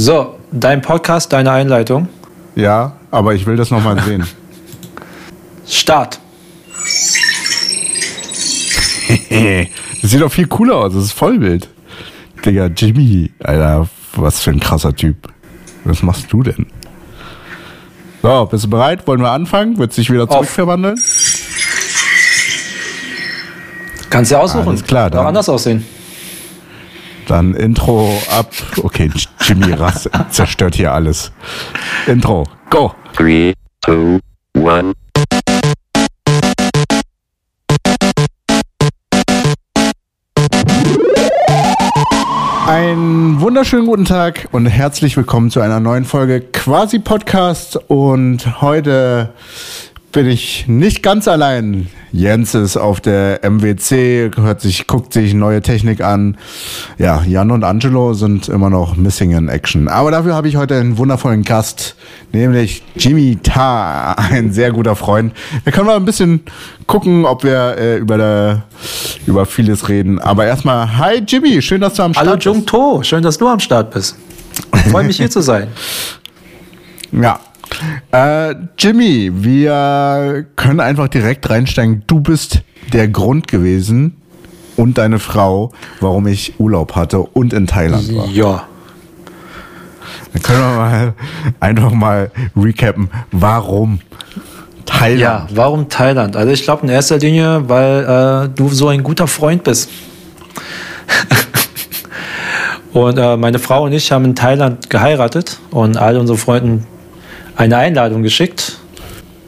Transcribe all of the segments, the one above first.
So, dein Podcast, deine Einleitung. Ja, aber ich will das nochmal sehen. Start. das sieht doch viel cooler aus, das ist Vollbild. Digga, Jimmy, Alter, was für ein krasser Typ. Was machst du denn? So, bist du bereit? Wollen wir anfangen? Wird sich wieder zurückverwandeln? Kannst du ja aussuchen. Alles klar, dann. Auch anders aussehen. Dann Intro ab. Okay, Jimmy Rass zerstört hier alles. Intro, go. 3, 2, 1. Einen wunderschönen guten Tag und herzlich willkommen zu einer neuen Folge Quasi Podcast. Und heute bin ich nicht ganz allein. Jens ist auf der MWC, hört sich, guckt sich neue Technik an. Ja, Jan und Angelo sind immer noch missing in action. Aber dafür habe ich heute einen wundervollen Gast, nämlich Jimmy Ta, ein sehr guter Freund. Wir können mal ein bisschen gucken, ob wir äh, über, der, über vieles reden. Aber erstmal, hi Jimmy, schön, dass du am Start Hallo bist. Hallo Jung To, schön, dass du am Start bist. Freue mich hier zu sein. Ja, äh, Jimmy, wir können einfach direkt reinsteigen. Du bist der Grund gewesen und deine Frau, warum ich Urlaub hatte und in Thailand war. Ja. Dann können wir mal einfach mal recappen. Warum Thailand? Ja, warum Thailand? Also ich glaube in erster Linie, weil äh, du so ein guter Freund bist. und äh, meine Frau und ich haben in Thailand geheiratet und alle unsere Freunde eine Einladung geschickt.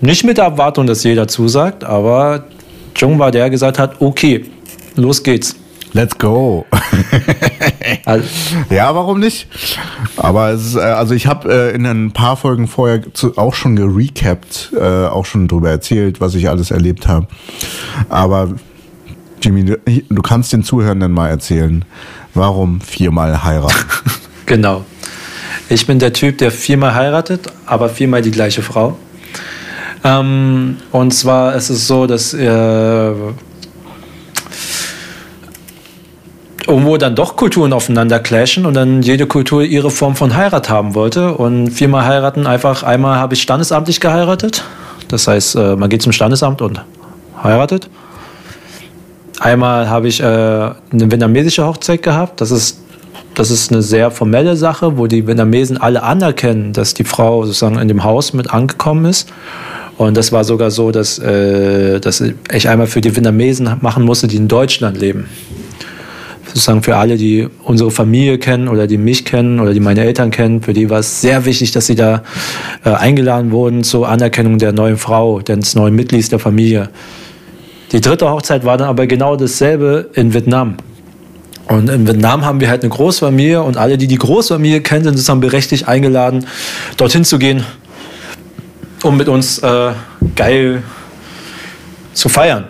Nicht mit der Erwartung, dass jeder zusagt, aber Jung war der, der gesagt hat, okay, los geht's. Let's go. also, ja, warum nicht? Aber es ist, äh, also ich habe äh, in ein paar Folgen vorher zu, auch schon gerecapt, äh, auch schon darüber erzählt, was ich alles erlebt habe. Aber Jimmy, du, du kannst den Zuhörenden mal erzählen, warum viermal heiraten? genau. Ich bin der Typ, der viermal heiratet, aber viermal die gleiche Frau. Ähm, und zwar ist es so, dass äh, irgendwo dann doch Kulturen aufeinander clashen und dann jede Kultur ihre Form von Heirat haben wollte. Und viermal heiraten einfach, einmal habe ich standesamtlich geheiratet. Das heißt, äh, man geht zum Standesamt und heiratet. Einmal habe ich äh, eine vietnamesische Hochzeit gehabt. Das ist das ist eine sehr formelle Sache, wo die Vietnamesen alle anerkennen, dass die Frau sozusagen in dem Haus mit angekommen ist. Und das war sogar so, dass, äh, dass ich einmal für die Vietnamesen machen musste, die in Deutschland leben. Sozusagen für alle, die unsere Familie kennen oder die mich kennen oder die meine Eltern kennen, für die war es sehr wichtig, dass sie da äh, eingeladen wurden zur Anerkennung der neuen Frau, des neuen Mitglieds der Familie. Die dritte Hochzeit war dann aber genau dasselbe in Vietnam. Und in Vietnam haben wir halt eine Großfamilie und alle, die die Großfamilie kennen, sind sozusagen berechtigt eingeladen, dorthin zu gehen, um mit uns äh, geil zu feiern.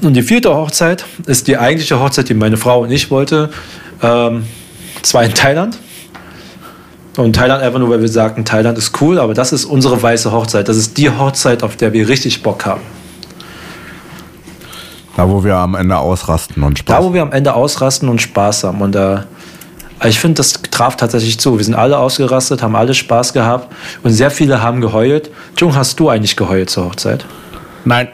Und die vierte Hochzeit ist die eigentliche Hochzeit, die meine Frau und ich wollte. Ähm, zwar in Thailand. Und Thailand einfach nur, weil wir sagten, Thailand ist cool, aber das ist unsere weiße Hochzeit. Das ist die Hochzeit, auf der wir richtig Bock haben. Da, wo wir am Ende ausrasten und Spaß haben. Da, wo wir am Ende ausrasten und Spaß haben. Und da, äh, ich finde, das traf tatsächlich zu. Wir sind alle ausgerastet, haben alle Spaß gehabt und sehr viele haben geheult. Jung, hast du eigentlich geheult zur Hochzeit? Nein.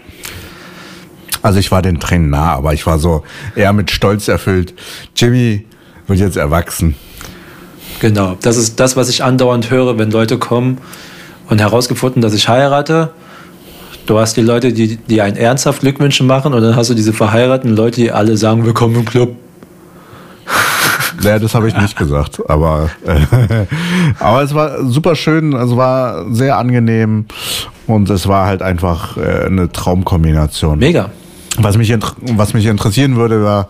Also ich war den Tränen nah, aber ich war so eher mit Stolz erfüllt. Jimmy wird jetzt erwachsen. Genau, das ist das, was ich andauernd höre, wenn Leute kommen und herausgefunden, dass ich heirate. Du hast die Leute, die, die einen ernsthaft Glückwünsche machen und dann hast du diese verheirateten Leute, die alle sagen, willkommen im Club. Naja, das habe ich nicht gesagt, aber, äh, aber es war super schön, es war sehr angenehm und es war halt einfach äh, eine Traumkombination. Mega. Was mich, was mich interessieren würde, war,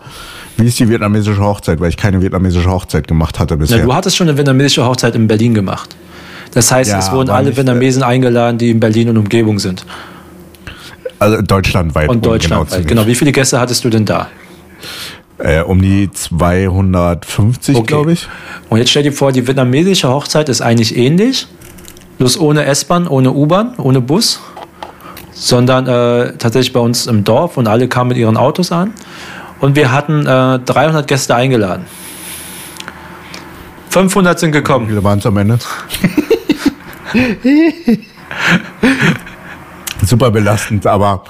wie ist die vietnamesische Hochzeit, weil ich keine vietnamesische Hochzeit gemacht hatte bisher. Ja, du hattest schon eine vietnamesische Hochzeit in Berlin gemacht. Das heißt, ja, es wurden alle Vietnamesen eingeladen, die in Berlin und Umgebung sind. Also deutschlandweit. Und deutschlandweit, genau, genau. Wie viele Gäste hattest du denn da? Äh, um die 250, okay. glaube ich. Und jetzt stell dir vor, die vietnamesische Hochzeit ist eigentlich ähnlich, bloß ohne S-Bahn, ohne U-Bahn, ohne Bus, sondern äh, tatsächlich bei uns im Dorf und alle kamen mit ihren Autos an. Und wir hatten äh, 300 Gäste eingeladen. 500 sind gekommen. Wie viele waren es am Ende? Super belastend, aber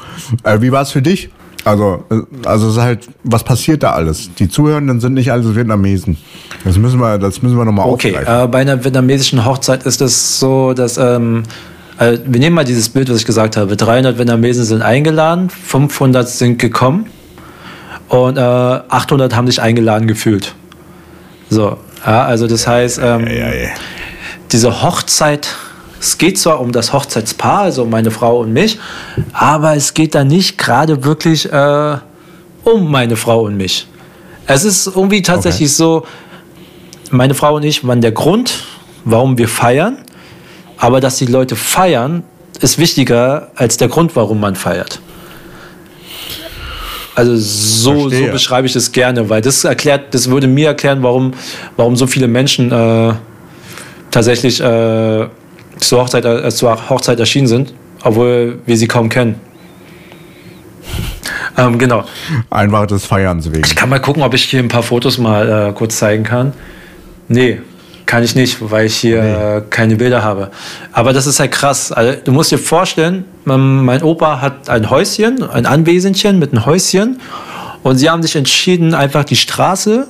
äh, wie war es für dich? Also, äh, also es ist halt, was passiert da alles? Die Zuhörenden sind nicht alles Vietnamesen. Das müssen wir, das müssen wir nochmal Okay, aufgreifen. äh, bei einer vietnamesischen Hochzeit ist es so, dass ähm, äh, wir nehmen mal dieses Bild, was ich gesagt habe. 300 Vietnamesen sind eingeladen, 500 sind gekommen und äh, 800 haben sich eingeladen gefühlt. So, ja, also das heißt, ähm, ja, ja. diese Hochzeit, es geht zwar um das Hochzeitspaar, also meine Frau und mich, aber es geht da nicht gerade wirklich äh, um meine Frau und mich. Es ist irgendwie tatsächlich so, meine Frau und ich waren der Grund, warum wir feiern, aber dass die Leute feiern, ist wichtiger als der Grund, warum man feiert. Also so, so beschreibe ich es gerne, weil das erklärt, das würde mir erklären, warum, warum so viele Menschen äh, tatsächlich äh, zur, Hochzeit, äh, zur Hochzeit erschienen sind, obwohl wir sie kaum kennen. Ähm, genau. Einfach des Feierns wegen. Ich kann mal gucken, ob ich hier ein paar Fotos mal äh, kurz zeigen kann. Nee, kann ich nicht, weil ich hier äh, keine Bilder habe. Aber das ist halt krass. Also, du musst dir vorstellen, mein, Opa hat ein Häuschen, ein Anwesendchen mit einem Häuschen. Und sie haben sich entschieden, einfach die Straße,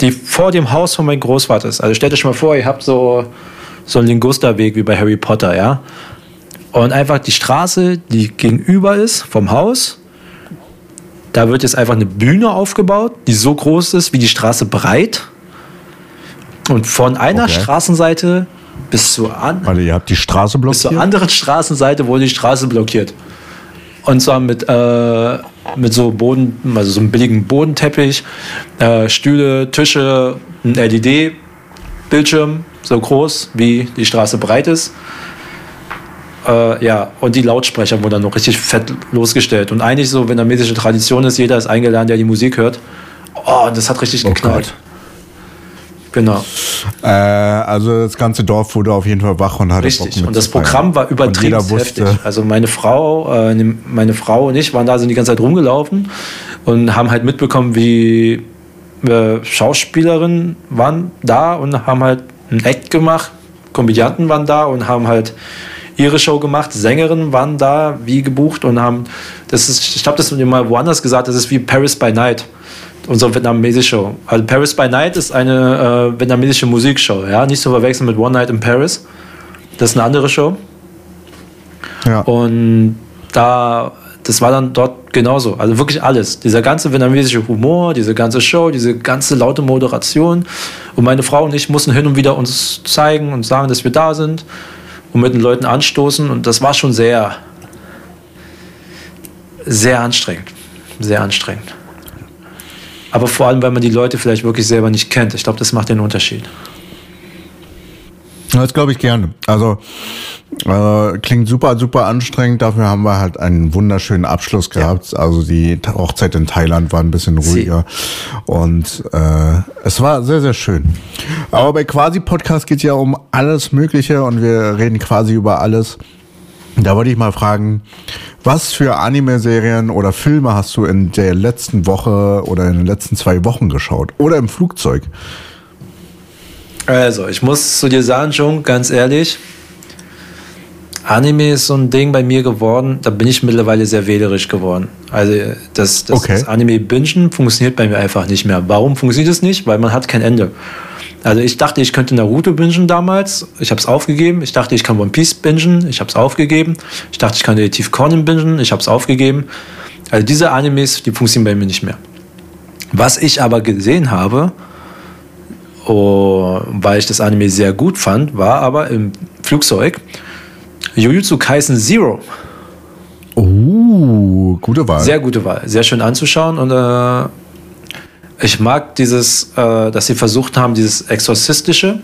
die vor dem Haus von meinem Großvater ist. Also stellt euch mal vor, ihr habt so, so einen Lingusterweg wie bei Harry Potter, ja. Und einfach die Straße, die gegenüber ist vom Haus, da wird jetzt einfach eine Bühne aufgebaut, die so groß ist wie die Straße breit. Und von einer Okay. Straßenseite bis zur, an, Warte, ihr habt die Straße bis zur blockiert? anderen Straßenseite wurde die Straße blockiert. Und zwar mit, äh, mit so Boden, also so einem billigen Bodenteppich, äh, Stühle, Tische, ein LED-Bildschirm, so groß wie die Straße breit ist. Äh, ja, und die Lautsprecher wurden dann noch richtig fett losgestellt. Und eigentlich so, mäßige Tradition ist, jeder ist eingeladen, der die Musik hört. Oh, das hat richtig Oh geknallt. Gott. Genau. Äh, also das ganze Dorf wurde auf jeden Fall wach und hatte Bock Richtig. mit Und das. Programm war übertrieben heftig. Also meine Frau, äh, ne- meine Frau und ich waren da, sind die ganze Zeit rumgelaufen und haben halt mitbekommen, wie äh, Schauspielerinnen waren da und haben halt ein Act gemacht. Komödianten waren da und haben halt ihre Show gemacht. Sängerinnen waren da, wie gebucht und haben, das ist, ich glaube, das mal woanders gesagt, das ist wie Paris by Night. Unsere vietnamesische Show. Also Paris by Night ist eine äh, vietnamesische Musikshow, ja, nicht zu verwechseln mit One Night in Paris. Das ist eine andere Show. ja. Und da, das war dann dort genauso. Also wirklich alles. Dieser ganze vietnamesische Humor, diese ganze Show, diese ganze laute Moderation. Und meine Frau und ich mussten hin und wieder uns zeigen und sagen, dass wir da sind und mit den Leuten anstoßen. Und das war schon sehr, sehr anstrengend. Sehr anstrengend. Aber vor allem, weil man die Leute vielleicht wirklich selber nicht kennt. Ich glaube, das macht den Unterschied. Das glaube ich gerne. Also äh, klingt super, super anstrengend. Dafür haben wir halt einen wunderschönen Abschluss gehabt. Also die Hochzeit in Thailand war ein bisschen ruhiger und äh, es war sehr, sehr schön. Aber bei Quasi Podcast geht ja um alles Mögliche und wir reden quasi über alles. Da wollte ich mal fragen, was für Anime-Serien oder Filme hast du in der letzten Woche oder in den letzten zwei Wochen geschaut? Oder im Flugzeug? Also, ich muss zu dir sagen, schon ganz ehrlich, Anime ist so ein Ding bei mir geworden, da bin ich mittlerweile sehr wählerisch geworden. Also das, das, Okay. das Anime-Bingen funktioniert bei mir einfach nicht mehr. Warum funktioniert es nicht? Weil man hat kein Ende. Also ich dachte, ich könnte Naruto bingen damals. Ich habe es aufgegeben. Ich dachte, ich kann One Piece bingen. Ich habe es aufgegeben. Ich dachte, ich kann Detective Conan bingen. Ich habe es aufgegeben. Also diese Animes, die funktionieren bei mir nicht mehr. Was ich aber gesehen habe, oh, weil ich das Anime sehr gut fand, war aber im Flugzeug Jujutsu Kaisen Zero. Uh, gute Wahl. Sehr gute Wahl, sehr schön anzuschauen und äh, ich mag dieses, äh, dass sie versucht haben, dieses Exorzistische,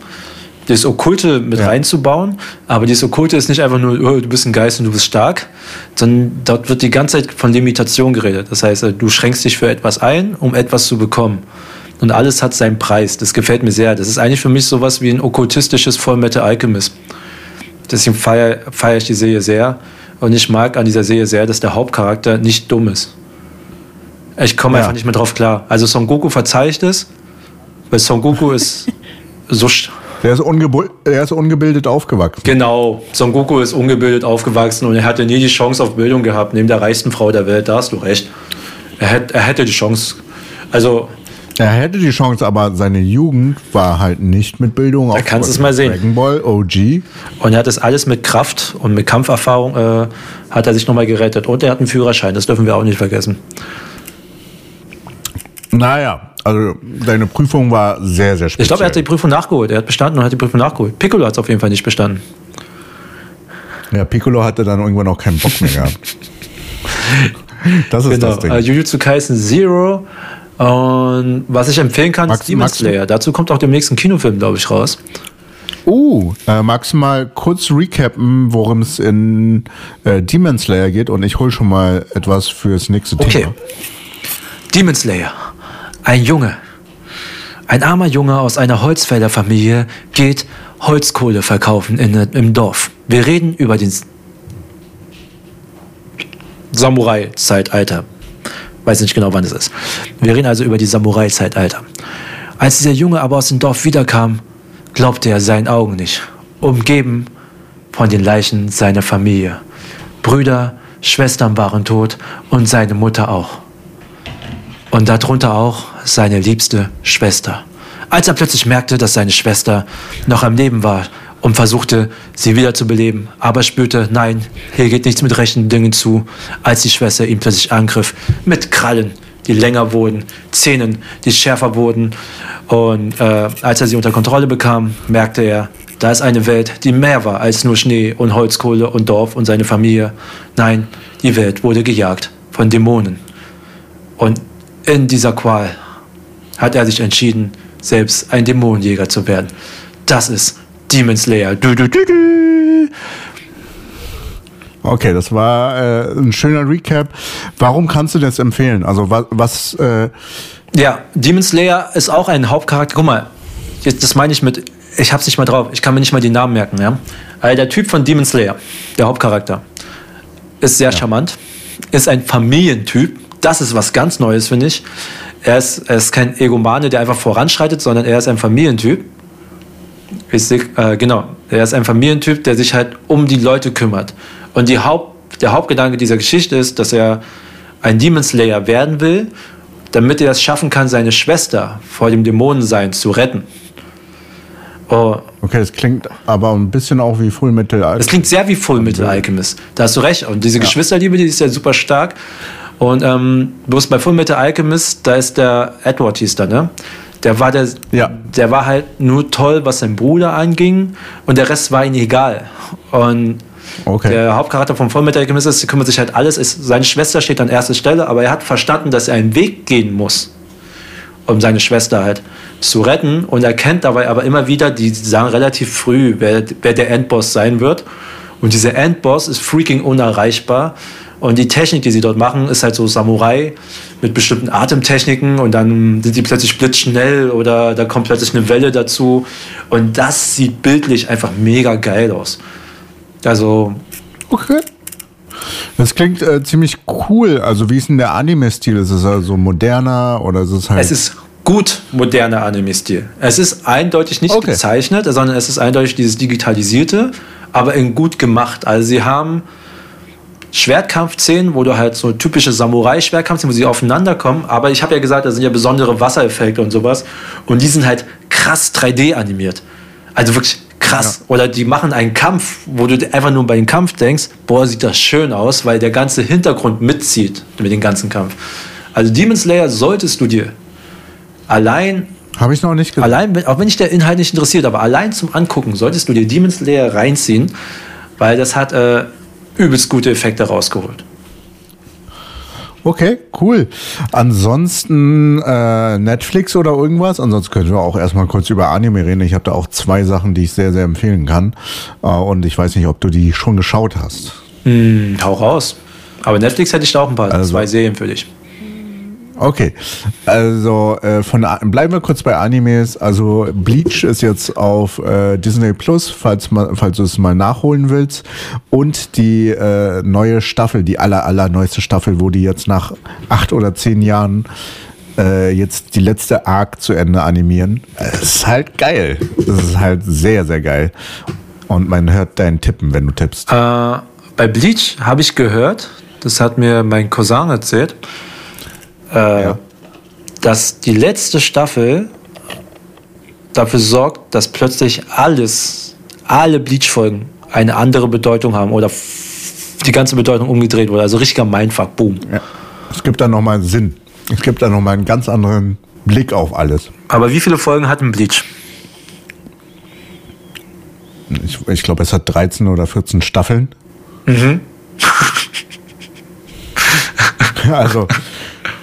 dieses Okkulte mit Ja. reinzubauen, aber dieses Okkulte ist nicht einfach nur, oh, du bist ein Geist und du bist stark, sondern dort wird die ganze Zeit von Limitation geredet. Das heißt, äh, du schränkst dich für etwas ein, um etwas zu bekommen. Und alles hat seinen Preis. Das gefällt mir sehr. Das ist eigentlich für mich sowas wie ein okkultistisches Fullmetal Alchemist. Deswegen feiere feier ich die Serie sehr. Und ich mag an dieser Serie sehr, dass der Hauptcharakter nicht dumm ist. Ich komme Ja. einfach nicht mehr drauf klar. Also Son Goku verzeiht es, weil Son Goku ist so. Der ist, der ist ungebildet aufgewachsen. Genau, Son Goku ist ungebildet aufgewachsen und er hatte nie die Chance auf Bildung gehabt, neben der reichsten Frau der Welt, da hast du recht. Er, hätt, er hätte die Chance. Also, Er hätte die Chance, aber seine Jugend war halt nicht mit Bildung Da kannst du es mal sehen. Dragon Ball, OG. und er hat das alles mit Kraft und mit Kampferfahrung, äh, hat er sich nochmal gerettet. Und er hat einen Führerschein, das dürfen wir auch nicht vergessen. Naja, also deine Prüfung war sehr, sehr speziell. Ich glaube, er hat die Prüfung nachgeholt. Er hat bestanden und hat die Prüfung nachgeholt. Piccolo hat es auf jeden Fall nicht bestanden. ja, Piccolo hatte dann irgendwann auch keinen Bock mehr gehabt. Das ist Genau. das Ding. Äh, Jujutsu Kaisen Zero. Und was ich empfehlen kann, Max- ist Demon Max- Slayer. Dazu kommt auch demnächst ein Kinofilm, glaube ich, raus. Uh, äh, magst du mal kurz recappen, worum es in äh, Demon Slayer geht? Und ich hole schon mal etwas fürs nächste Okay. Thema. Demon Slayer. Ein Junge. Ein armer Junge aus einer Holzfällerfamilie geht Holzkohle verkaufen in, im Dorf. Wir reden über den Samurai-Zeitalter. Weiß nicht genau, wann es ist. Wir reden also über die Samurai-Zeitalter. Als dieser Junge aber aus dem Dorf wiederkam, glaubte er seinen Augen nicht. Umgeben von den Leichen seiner Familie. Brüder, Schwestern waren tot und seine Mutter auch. Und darunter auch seine liebste Schwester. Als er plötzlich merkte, dass seine Schwester noch am Leben war und versuchte, sie wieder zu beleben, aber spürte, nein, hier geht nichts mit rechten Dingen zu, als die Schwester ihn plötzlich angriff mit Krallen, die länger wurden, Zähnen, die schärfer wurden. Und äh, als er sie unter Kontrolle bekam, merkte er, da ist eine Welt, die mehr war als nur Schnee und Holzkohle und Dorf und seine Familie. Nein, die Welt wurde gejagt von Dämonen. Und in dieser Qual hat er sich entschieden, selbst ein Dämonenjäger zu werden. Das ist Demon Slayer. Du, du, du, du. Okay, das war äh, ein schöner Recap. Warum kannst du das empfehlen? Also was, was äh, Ja, Demon Slayer ist auch ein Hauptcharakter. Guck mal, jetzt, das meine ich mit, ich hab's nicht mal drauf, ich kann mir nicht mal die Namen merken. Ja? Also der Typ von Demon Slayer, der Hauptcharakter, ist sehr charmant, ist ein Familientyp. Das ist was ganz Neues, finde ich. Er ist, er ist kein Egomane, der einfach voranschreitet, sondern er ist ein Familientyp. Ich seh, äh, genau, er ist ein Familientyp, der sich halt um die Leute kümmert. Und die Haupt, der Hauptgedanke dieser Geschichte ist, dass er ein Demon Slayer werden will, damit er es schaffen kann, seine Schwester vor dem Dämonensein zu retten. Oh, okay, das klingt aber ein bisschen auch wie Full Metal das Alchemist. klingt sehr wie Full Metal Alchemist. Da hast du recht. Und diese Geschwisterliebe, die ist ja super stark. Und ähm, bloß bei Full Metal Alchemist, da ist der Edward hieß da, ne? Der war der, Ja. der war halt nur toll, was sein Bruder anging, und der Rest war ihm egal. Und Okay. der Hauptcharakter von Full Metal Alchemist ist, kümmert sich halt alles. Ist, seine Schwester steht an erster Stelle, aber er hat verstanden, dass er einen Weg gehen muss, um seine Schwester halt zu retten und erkennt dabei aber immer wieder, die sagen relativ früh, wer, wer der Endboss sein wird. Und dieser Endboss ist freaking unerreichbar. Und die Technik, die sie dort machen, ist halt so Samurai mit bestimmten Atemtechniken und dann sind die plötzlich blitzschnell oder da kommt plötzlich eine Welle dazu. Und das sieht bildlich einfach mega geil aus. Also, Okay. Das klingt äh, ziemlich cool. Also wie ist denn der Anime-Stil? Ist es also moderner oder ist es halt... Es ist gut moderner Anime-Stil. Es ist eindeutig nicht Okay. gezeichnet, sondern es ist eindeutig dieses Digitalisierte, aber in gut gemacht. Also sie haben Schwertkampfszenen, wo du halt so typische Samurai-Schwertkampfszenen, wo sie aufeinander kommen. Aber ich habe ja gesagt, da sind ja besondere Wassereffekte und sowas. Und die sind halt krass 3D animiert. Also wirklich krass. Oder die machen einen Kampf, wo du einfach nur bei dem Kampf denkst, boah, sieht das schön aus, weil der ganze Hintergrund mitzieht mit dem ganzen Kampf. Also Demon Slayer solltest du dir allein, Habe ich noch nicht gesehen. allein, auch wenn dich der Inhalt nicht interessiert, aber allein zum Angucken solltest du dir Demon Slayer reinziehen, weil das hat äh, übelst gute Effekte rausgeholt. Okay, cool. Ansonsten äh, Netflix oder irgendwas? Ansonsten können wir auch erstmal kurz über Anime reden. Ich habe da auch zwei Sachen, die ich sehr, sehr empfehlen kann. Äh, und ich weiß nicht, ob du die schon geschaut hast. Hm, hau raus. Aber Netflix hätte ich da auch ein paar, Also- zwei Serien für dich. Okay, also äh, von bleiben wir kurz bei Animes. Also Bleach ist jetzt auf äh, Disney Plus, falls falls du es mal nachholen willst. Und die äh, neue Staffel, die aller aller neueste Staffel, wo die jetzt nach acht oder zehn Jahren äh, jetzt die letzte Arc zu Ende animieren. Es ist halt geil. Es ist halt sehr, sehr geil. Und man hört deinen Tippen, wenn du tippst. Äh, bei Bleach habe ich gehört, das hat mir mein Cousin erzählt, äh, Ja. dass die letzte Staffel dafür sorgt, dass plötzlich alles, alle Bleach-Folgen eine andere Bedeutung haben oder die ganze Bedeutung umgedreht wurde. Also richtiger Mindfuck, boom. Ja. Es gibt da nochmal einen Sinn. Es gibt da nochmal einen ganz anderen Blick auf alles. Aber wie viele Folgen hat ein Bleach? Ich, ich glaube, es hat 13 oder 14 Staffeln. also,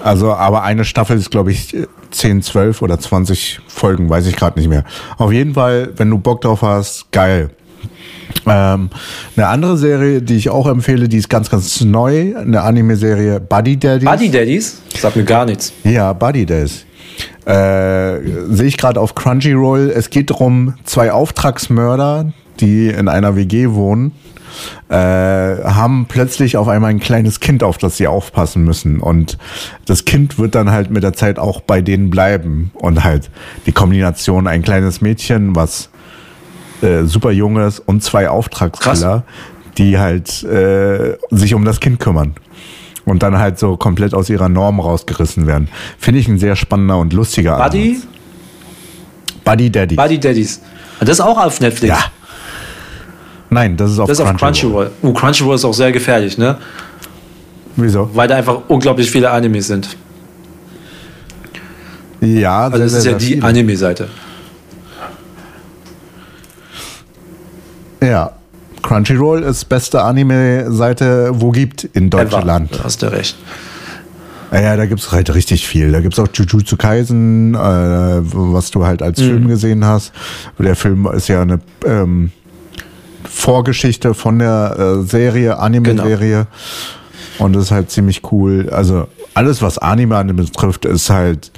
also, aber eine Staffel ist, glaube ich, 10, 12 oder 20 Folgen, weiß ich gerade nicht mehr. Auf jeden Fall, wenn du Bock drauf hast, geil. Ähm, eine andere Serie, die ich auch empfehle, die ist ganz, ganz neu, eine Anime-Serie Buddy Daddy. Buddy Daddies? Sagt mir gar nichts. Ja, Buddy Days. Äh, Sehe ich gerade auf Crunchyroll. Es geht darum, zwei Auftragsmörder, die in einer WG wohnen, äh, haben plötzlich auf einmal ein kleines Kind, auf das sie aufpassen müssen. Und das Kind wird dann halt mit der Zeit auch bei denen bleiben. Und halt die Kombination, ein kleines Mädchen, was äh, super jung ist, und zwei Auftragskiller, die halt äh, sich um das Kind kümmern und dann halt so komplett aus ihrer Norm rausgerissen werden. Finde ich ein sehr spannender und lustiger Buddy? Ansatz. Buddy Daddy. Buddy Daddies. Das ist auch auf Netflix. Ja. Nein, das ist auf Das ist auf Crunchyroll. Crunchyroll. Uh, Crunchyroll ist auch sehr gefährlich, ne? Wieso? Weil da einfach unglaublich viele Animes sind. Ja, Also das ist ja die. Anime-Seite. Ja. Crunchyroll ist beste Anime-Seite, wo gibt in Deutschland. Da hast du recht. Ja, da gibt's halt richtig viel. Da gibt's auch Jujutsu Kaisen, äh, was du halt als Mhm. Film gesehen hast. Der Film ist ja eine ähm, Vorgeschichte von der äh, Serie, Anime-Serie. Genau. Und das ist halt ziemlich cool. Also alles, was Anime-Anime betrifft, ist halt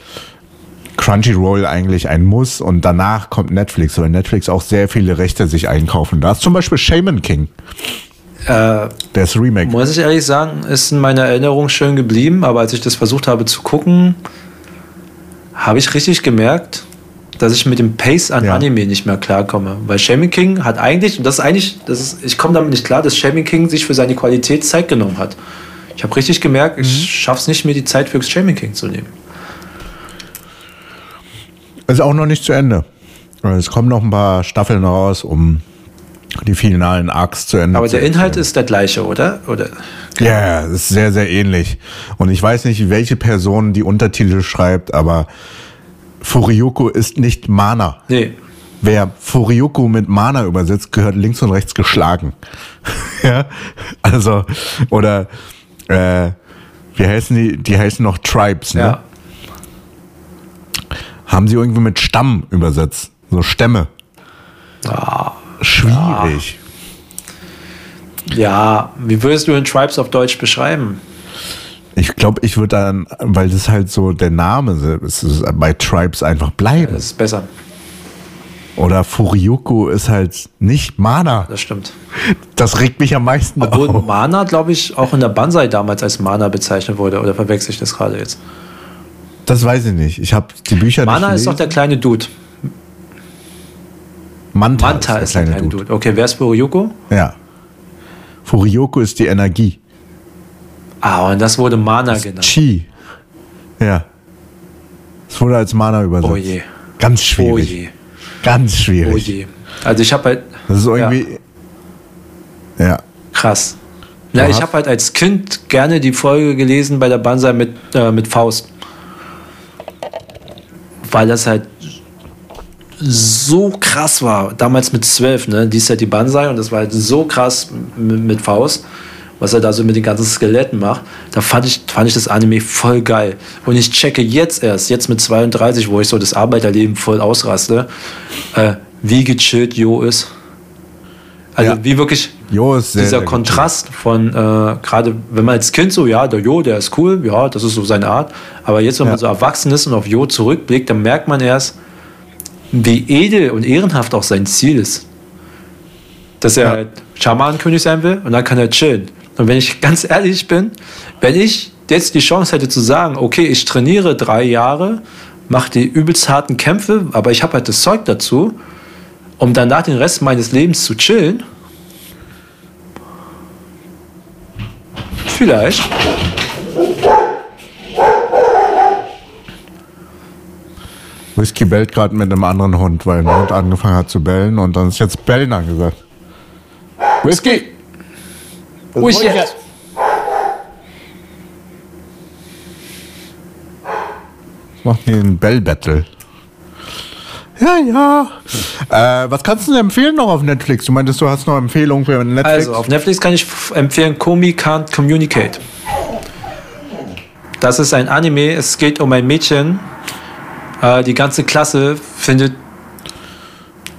Crunchyroll eigentlich ein Muss. Und danach kommt Netflix, weil Netflix auch sehr viele Rechte sich einkaufen. Da ist zum Beispiel Shaman King, Äh, das Remake. muss ich ehrlich sagen, ist in meiner Erinnerung schön geblieben, aber als ich das versucht habe zu gucken, habe ich richtig gemerkt, dass ich mit dem Pace an Ja. Anime nicht mehr klarkomme. Weil Shaming King hat eigentlich, und das ist eigentlich, das ist, ich komme damit nicht klar, dass Shaming King sich für seine Qualität Zeit genommen hat. Ich habe richtig gemerkt, ich schaffe es nicht, mir die Zeit für Shaming King zu nehmen. Ist auch noch nicht zu Ende. Es kommen noch ein paar Staffeln raus, um die finalen Arcs zu Ende Aber der Inhalt ist der gleiche, oder? oder? Ja, es ist sehr, sehr ähnlich. Und ich weiß nicht, welche Person die Untertitel schreibt, aber Furiyoko ist nicht Mana. Nee. Wer Furiyoko mit Mana übersetzt, gehört links und rechts geschlagen. ja, also, oder, äh, wie heißen die? Die heißen noch Tribes, ne? Ja. Haben sie irgendwie mit Stamm übersetzt. So Stämme. Ah, Schwierig. ja, wie würdest du den Tribes auf Deutsch beschreiben? Ich glaube, ich würde dann, weil das halt so der Name ist, ist bei Tribes einfach bleiben. Das ist besser, Oder Furiyoko ist halt nicht Mana. das stimmt. Das regt mich am meisten Obwohl auf. Mana, glaube ich, auch in der Banzai damals als Mana bezeichnet wurde. Oder verwechsel ich das gerade jetzt? Das weiß ich nicht. Ich habe die Bücher Mana nicht ist doch der kleine Dude. Manta, Manta ist der kleine, Dude. Okay, wer ist Furyuko? Ja. Furiyoko ist die Energie. Ah, und das wurde Mana genannt. Chi. Ja. Es wurde als Mana übersetzt. Oh je. Ganz Oh schwierig. je. Ganz Oh schwierig. je. Also ich habe halt. Das ist irgendwie. Ja. Krass. Ja, ich habe halt als Kind gerne die Folge gelesen bei der Banzai mit, äh, mit Faust. Weil das halt so krass war. Damals mit zwölf, ne? Die ist ja die Banzai und das war halt so krass mit, mit Faust, was er da so mit den ganzen Skeletten macht. Da fand ich, fand ich das Anime voll geil. Und ich checke jetzt erst, jetzt mit 32, wo ich so das Arbeiterleben voll ausraste, äh, wie gechillt Jo ist. Also Ja. wie wirklich sehr, dieser sehr Kontrast von, äh, gerade wenn man als Kind so, ja, der Jo, der ist cool, ja, das ist so seine Art. Aber jetzt, wenn Ja. man so erwachsen ist und auf Jo zurückblickt, dann merkt man erst, wie edel und ehrenhaft auch sein Ziel ist. Dass er Ja. halt Schamanenkönig sein will und dann kann er chillen. Und wenn ich ganz ehrlich bin, wenn ich jetzt die Chance hätte zu sagen, okay, ich trainiere drei Jahre, mache die übelst harten Kämpfe, aber ich habe halt das Zeug dazu, um danach den Rest meines Lebens zu chillen. Vielleicht. Whisky bellt gerade mit einem anderen Hund, weil ein Hund angefangen hat zu bellen und dann ist jetzt Bellen angesagt. Whisky! Wo ist jetzt? Macht hier ein Bell-Battle. Ja, ja. Äh, was kannst du denn empfehlen noch auf Netflix? Du meintest, du hast noch Empfehlungen für Netflix. Also, auf Netflix kann ich empfehlen Komi Can't Communicate. Das ist ein Anime, es geht um ein Mädchen. Äh, die ganze Klasse findet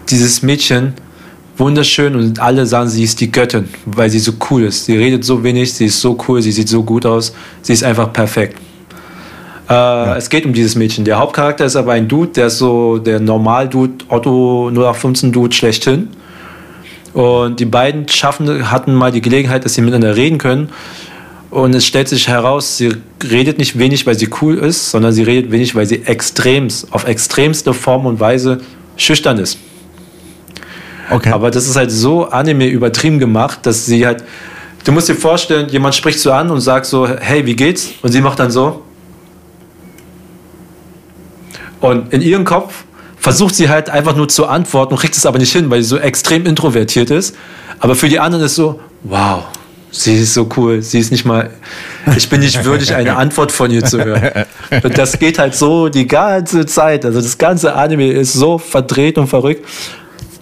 dieses Mädchen wunderschön und alle sagen, sie ist die Göttin, weil sie so cool ist. Sie redet so wenig, sie ist so cool, sie sieht so gut aus, sie ist einfach perfekt. Äh, Es geht um dieses Mädchen. Der Hauptcharakter ist aber ein Dude, der ist so der Normal-Dude, Otto 0815-Dude schlechthin. Und die beiden schaffen, hatten mal die Gelegenheit, dass sie miteinander reden können. Und es stellt sich heraus, sie redet nicht wenig, weil sie cool ist, sondern sie redet wenig, weil sie extremst, auf extremste Form und Weise schüchtern ist. Okay. Aber das ist halt so anime übertrieben gemacht, dass sie halt. Du musst dir vorstellen, jemand spricht so an und sagt so, hey, wie geht's? Und sie macht dann so. Und in ihrem Kopf versucht sie halt einfach nur zu antworten und kriegt es aber nicht hin, weil sie so extrem introvertiert ist. Aber für die anderen ist so, wow, sie ist so cool, sie ist nicht mal, ich bin nicht würdig, eine Antwort von ihr zu hören. Und das geht halt so die ganze Zeit. Also das ganze Anime ist so verdreht und verrückt.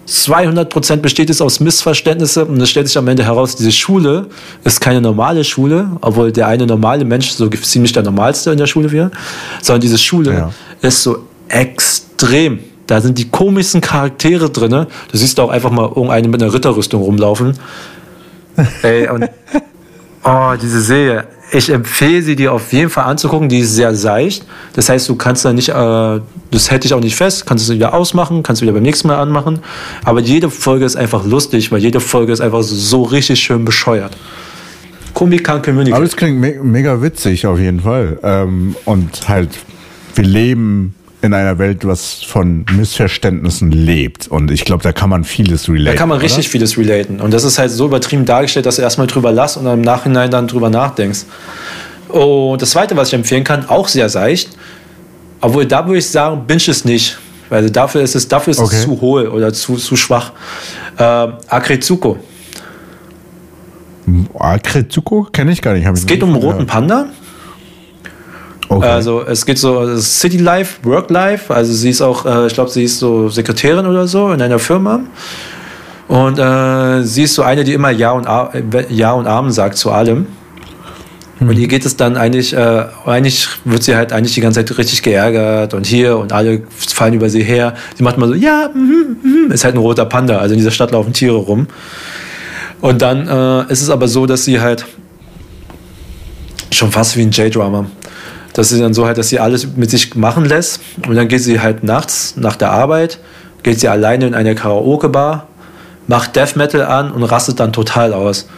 200% besteht es aus Missverständnissen und es stellt sich am Ende heraus, diese Schule ist keine normale Schule, obwohl der eine normale Mensch so ziemlich der normalste in der Schule wäre, sondern diese Schule Ja. ist so extrem. Da sind die komischsten Charaktere drin. Du siehst auch einfach mal irgendeinen mit einer Ritterrüstung rumlaufen. Ey, und oh, diese Serie. Ich empfehle sie dir auf jeden Fall anzugucken. Die ist sehr seicht. Das heißt, du kannst da nicht, äh, das hält dich auch nicht fest, kannst es wieder ausmachen, kannst wieder beim nächsten Mal anmachen. Aber jede Folge ist einfach lustig, weil jede Folge ist einfach so, richtig schön bescheuert. Komik kann Community. Aber das klingt me mega witzig auf jeden Fall. Ähm, und halt, wir leben in einer Welt, was von Missverständnissen lebt. Und ich glaube, da kann man vieles relaten. Da kann man oder? richtig vieles relaten. Und das ist halt so übertrieben dargestellt, dass du erstmal drüber lass und dann im Nachhinein dann drüber nachdenkst. Und das zweite, was ich empfehlen kann, auch sehr seicht. Obwohl, da würde ich sagen, binge es nicht. Weil dafür ist es, dafür ist Okay. es zu hohl oder zu, zu schwach. Äh, Akretsuko. Akretsuko kenne ich gar nicht. Es geht um einen roten Panda. Okay. Also es geht so ist City Life, Work Life. Also sie ist auch, äh, ich glaube, sie ist so Sekretärin oder so in einer Firma. Und äh, sie ist so eine, die immer Ja und, A, ja und Amen sagt zu allem. Und ihr geht es dann eigentlich, äh, eigentlich wird sie halt eigentlich die ganze Zeit richtig geärgert und hier und alle fallen über sie her. Sie macht mal so, ja, mhm, mhm. ist halt ein roter Panda. Also in dieser Stadt laufen Tiere rum. Und dann äh, ist es aber so, dass sie halt schon fast wie ein J-Drama. Dass sie dann so halt, dass sie alles mit sich machen lässt. Und dann geht sie halt nachts nach der Arbeit, geht sie alleine in eine Karaoke-Bar, macht Death Metal an und rastet dann total aus.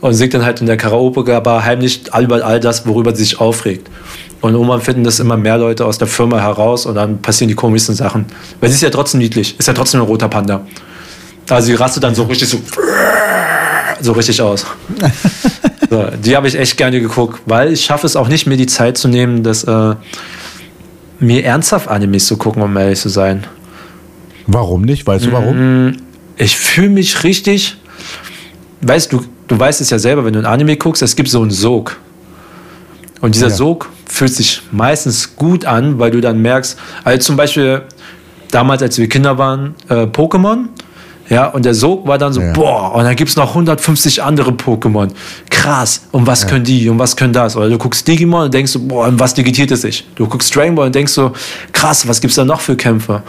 Und singt dann halt in der Karaoke-Bar heimlich über all das, worüber sie sich aufregt. Und irgendwann finden das immer mehr Leute aus der Firma heraus und dann passieren die komischsten Sachen. Weil sie ist ja trotzdem niedlich, ist ja trotzdem ein roter Panda. Also sie rastet dann so richtig so, so richtig aus. So, die habe ich echt gerne geguckt, weil ich schaffe es auch nicht, mir die Zeit zu nehmen, das, äh, mir ernsthaft Animes zu gucken, um ehrlich zu sein. warum nicht? Weißt du warum? Ich fühle mich richtig, weißt du, du weißt es ja selber, wenn du ein Anime guckst, es gibt so einen Sog. Und dieser Ja. Sog fühlt sich meistens gut an, weil du dann merkst, also zum Beispiel damals, als wir Kinder waren, äh, Pokémon, ja, und der Sog war dann so, Ja. boah, und dann gibt es noch 150 andere Pokémon. Krass, und was können die und was können das? Oder du guckst Digimon und denkst so, boah, und was digitiert es sich? Du guckst Dragon Ball und denkst so, krass, was gibt es da noch für Kämpfe?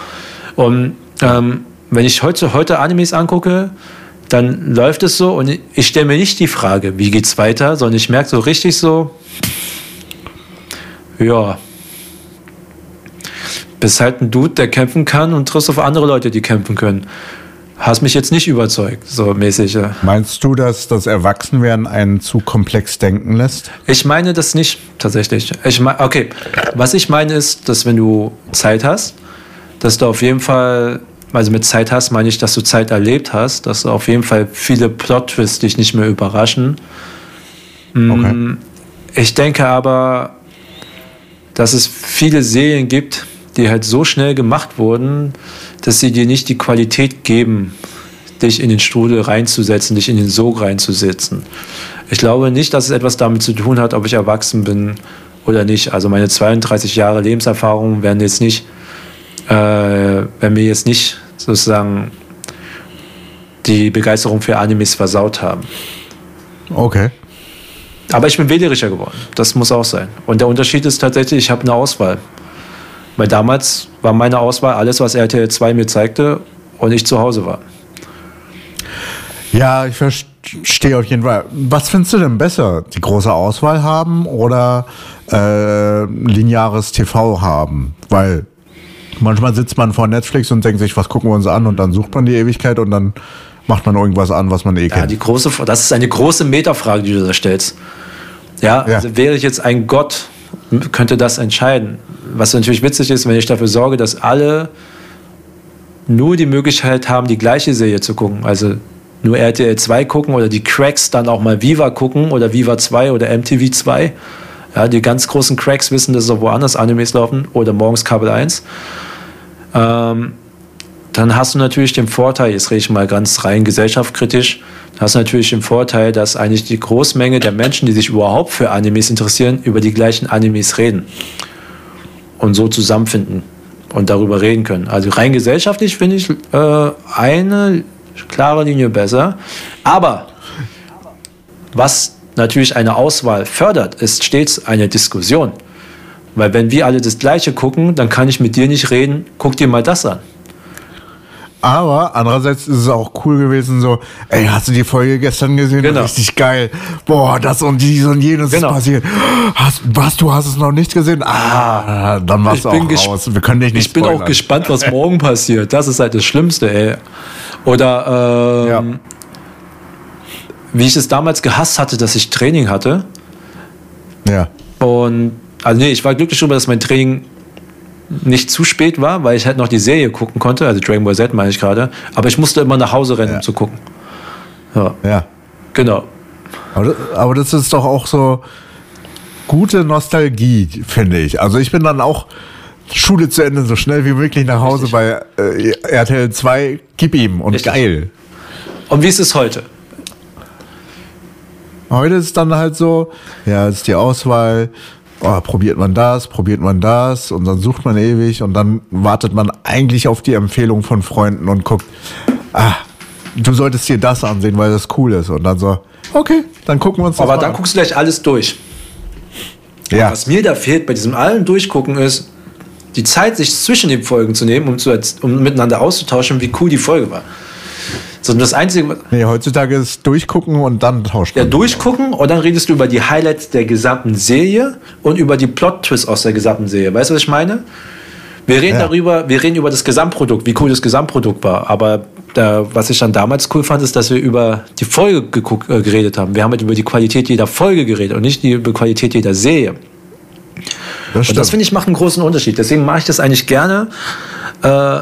Und ähm, wenn ich heute, heute Animes angucke, dann läuft es so und ich stelle mir nicht die Frage, wie geht's weiter, sondern ich merke so richtig so, ja, bist halt ein Dude, der kämpfen kann und triffst auf andere Leute, die kämpfen können. Hast mich jetzt nicht überzeugt, so mäßig. Ja. Meinst du, dass das Erwachsenwerden einen zu komplex denken lässt? Ich meine das nicht tatsächlich. Ich meine, okay, was ich meine ist, dass wenn du Zeit hast, dass du auf jeden Fall, also mit Zeit hast, meine ich, dass du Zeit erlebt hast, dass du auf jeden Fall viele Plot-Twists dich nicht mehr überraschen. Okay. Mm, Ich denke aber, dass es viele Serien gibt, die halt so schnell gemacht wurden, dass sie dir nicht die Qualität geben, dich in den Strudel reinzusetzen, dich in den Sog reinzusetzen. Ich glaube nicht, dass es etwas damit zu tun hat, ob ich erwachsen bin oder nicht. Also meine 32 Jahre Lebenserfahrung werden jetzt nicht, äh, werden mir jetzt nicht sozusagen die Begeisterung für Animes versaut haben. Okay. Aber ich bin wählerischer geworden. Das muss auch sein. Und der Unterschied ist tatsächlich, ich habe eine Auswahl. Weil damals war meine Auswahl alles, was RTL 2 mir zeigte und ich zu Hause war. Ja, ich verstehe auf jeden Fall. Was findest du denn besser? Die große Auswahl haben oder äh, lineares TV haben? Weil manchmal sitzt man vor Netflix und denkt sich, was gucken wir uns an und dann sucht man die Ewigkeit und dann macht man irgendwas an, was man eh Ja, kennt. die große, das ist eine große Metafrage, die du da stellst. Ja, Ja. Also wäre ich jetzt ein Gott, könnte das entscheiden. Was natürlich witzig ist, wenn ich dafür sorge, dass alle nur die Möglichkeit haben, die gleiche Serie zu gucken. Also nur RTL 2 gucken oder die Cracks dann auch mal Viva gucken oder Viva 2 oder MTV 2. Ja, die ganz großen Cracks wissen, dass auch woanders Animes laufen oder morgens Kabel 1. Ähm, dann hast du natürlich den Vorteil, jetzt rede ich mal ganz rein gesellschaftskritisch, hast du natürlich den Vorteil, dass eigentlich die Großmenge der Menschen, die sich überhaupt für Animes interessieren, über die gleichen Animes reden und so zusammenfinden und darüber reden können. Also rein gesellschaftlich finde ich äh, eine klare Linie besser. Aber was natürlich eine Auswahl fördert, ist stets eine Diskussion. Weil wenn wir alle das Gleiche gucken, dann kann ich mit dir nicht reden, guck dir mal das an. Aber andererseits ist es auch cool gewesen, so, ey, hast du die Folge gestern gesehen? Genau. Richtig geil. Boah, das und dies und jenes Genau. ist passiert. Hast, was, du hast es noch nicht gesehen? Ah, dann warst Ich du auch raus. Wir können dich nicht Ich bin auch spoilern. gespannt, was morgen passiert. Das ist halt das Schlimmste, ey. Oder ähm, Ja. wie ich es damals gehasst hatte, dass ich Training hatte. Ja. Und also nee, ich war glücklich darüber, dass mein Training nicht zu spät war, weil ich halt noch die Serie gucken konnte, also Dragon Ball Z meine ich gerade. Aber ich musste immer nach Hause rennen, Ja. um zu gucken. Ja, Ja. genau. Aber, das- aber das ist doch auch so gute Nostalgie, finde ich. Also ich bin dann auch Schule zu Ende, so schnell wie möglich nach Hause Richtig. bei äh, RTL 2, gib ihm und Richtig. geil. Und wie ist es heute? Heute ist dann halt so, ja, ist die Auswahl, oh, probiert man das, probiert man das und dann sucht man ewig und dann wartet man eigentlich auf die Empfehlung von Freunden und guckt, ah, du solltest dir das ansehen, weil das cool ist und dann so, okay, dann gucken wir uns das Aber mal dann an. guckst du gleich alles durch. Ja, Was mir da fehlt bei diesem allen Durchgucken ist, die Zeit, sich zwischen den Folgen zu nehmen, um, zu, um miteinander auszutauschen, wie cool die Folge war. So, das Einzige, nee, heutzutage ist durchgucken und dann tauscht ja, durchgucken und dann redest du über die Highlights der gesamten Serie und über die Plot-Twists aus der gesamten Serie. Weißt du, was ich meine? Wir reden Ja. darüber, wir reden über das Gesamtprodukt, wie cool das Gesamtprodukt war. Aber da, was ich dann damals cool fand, ist, dass wir über die Folge geguckt, äh, geredet haben. Wir haben halt über die Qualität jeder Folge geredet und nicht über die Qualität jeder Serie. das Und das finde ich macht einen großen Unterschied. Deswegen mache ich das eigentlich gerne. Äh,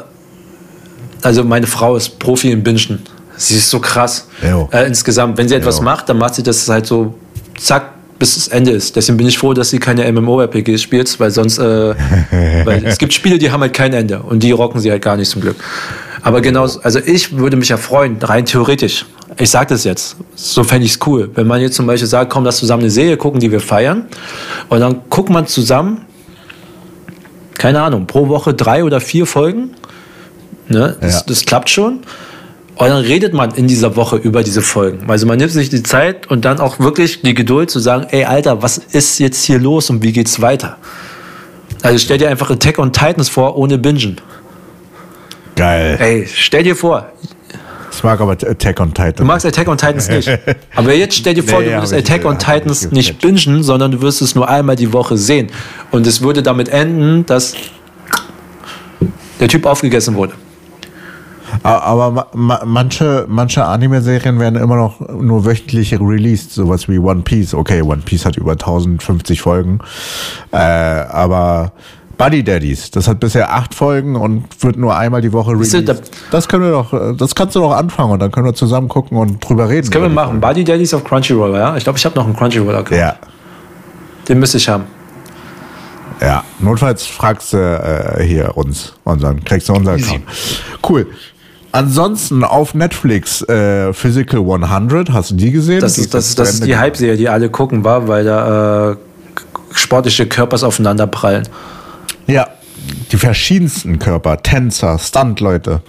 also meine Frau ist Profi im Bingen. Sie ist so krass. Äh, insgesamt, wenn sie etwas Jo. macht, dann macht sie das halt so zack bis das Ende ist. Deswegen bin ich froh, dass sie keine MMORPGs spielt, weil sonst, äh, weil es gibt Spiele, die haben halt kein Ende und die rocken sie halt gar nicht zum Glück. Aber genauso, also ich würde mich ja freuen, rein theoretisch. Ich sage das jetzt, so fände ich es cool. Wenn man jetzt zum Beispiel sagt, komm, lass zusammen eine Serie gucken, die wir feiern. Und dann guckt man zusammen, keine Ahnung, pro Woche drei oder vier Folgen. Ne? Das, Ja. das klappt schon. Und dann redet man in dieser Woche über diese Folgen. Also man nimmt sich die Zeit und dann auch wirklich die Geduld zu sagen, ey Alter, was ist jetzt hier los und wie geht's weiter? Also stell dir einfach Attack on Titans vor ohne Bingen. Geil. Ey, stell dir vor, Ich mag aber Attack on Titan. du magst Attack on Titans nicht. Aber jetzt stell dir vor, Nee, du würdest Attack on Titans nicht bingen, sondern du wirst es nur einmal die Woche sehen. Und es würde damit enden, dass der Typ aufgegessen wurde. Aber ma ma manche, manche Anime-Serien werden immer noch nur wöchentlich released, sowas wie One Piece. Okay, One Piece hat über 1050 Folgen. Äh, aber Buddy Daddies, das hat bisher acht Folgen und wird nur einmal die Woche released. Das können wir doch, das kannst du doch anfangen und dann können wir zusammen gucken und drüber reden. Das können wir machen. Buddy Daddies auf Crunchyroll, ja? Ich glaube, ich habe noch einen Crunchyroll-Account. Ja. Den müsste ich haben. Ja, notfalls fragst du äh, hier uns dann kriegst du unser Account. Cool. Ansonsten auf Netflix äh, Physical 100, hast du die gesehen? Das ist, das, das ist die Hype-Serie, die alle gucken war, weil da äh, sportliche Körpers aufeinander prallen. Ja, die verschiedensten Körper, Tänzer, Stunt-Leute.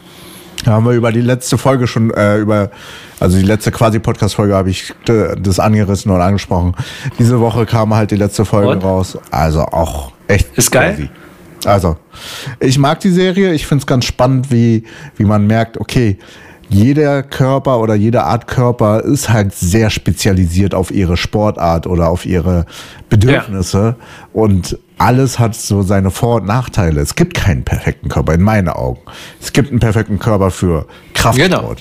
Da haben wir über die letzte Folge schon, äh, über, also die letzte quasi Podcast-Folge habe ich äh, das angerissen und angesprochen. Diese Woche kam halt die letzte Folge und? raus. Also auch echt. Ist geil. Also, ich mag die Serie. Ich finde es ganz spannend, wie, wie man merkt, okay, jeder Körper oder jede Art Körper ist halt sehr spezialisiert auf ihre Sportart oder auf ihre Bedürfnisse. Ja. Und alles hat so seine Vor- und Nachteile. Es gibt keinen perfekten Körper, in meinen Augen. Es gibt einen perfekten Körper für Kraftsport. Genau.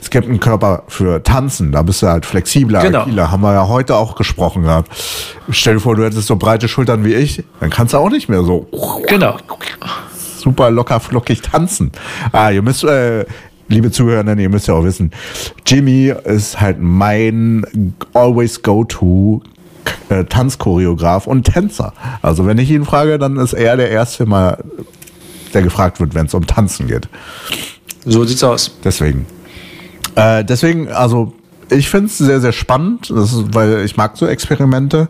Es gibt einen Körper für Tanzen, da bist du halt flexibler, genau. agiler. Haben wir ja heute auch gesprochen gehabt. Stell dir vor, du hättest so breite Schultern wie ich, dann kannst du auch nicht mehr so genau. super locker flockig tanzen. Ah, ihr müsst, äh, liebe Zuhörer, ihr müsst ja auch wissen, Jimmy ist halt mein always go-to äh, Tanzchoreograf und Tänzer. Also wenn ich ihn frage, dann ist er der Erste mal, der gefragt wird, wenn es um Tanzen geht. So sieht's aus. Deswegen. Äh, deswegen, also ich finde es sehr, sehr spannend, ist, weil ich mag so Experimente.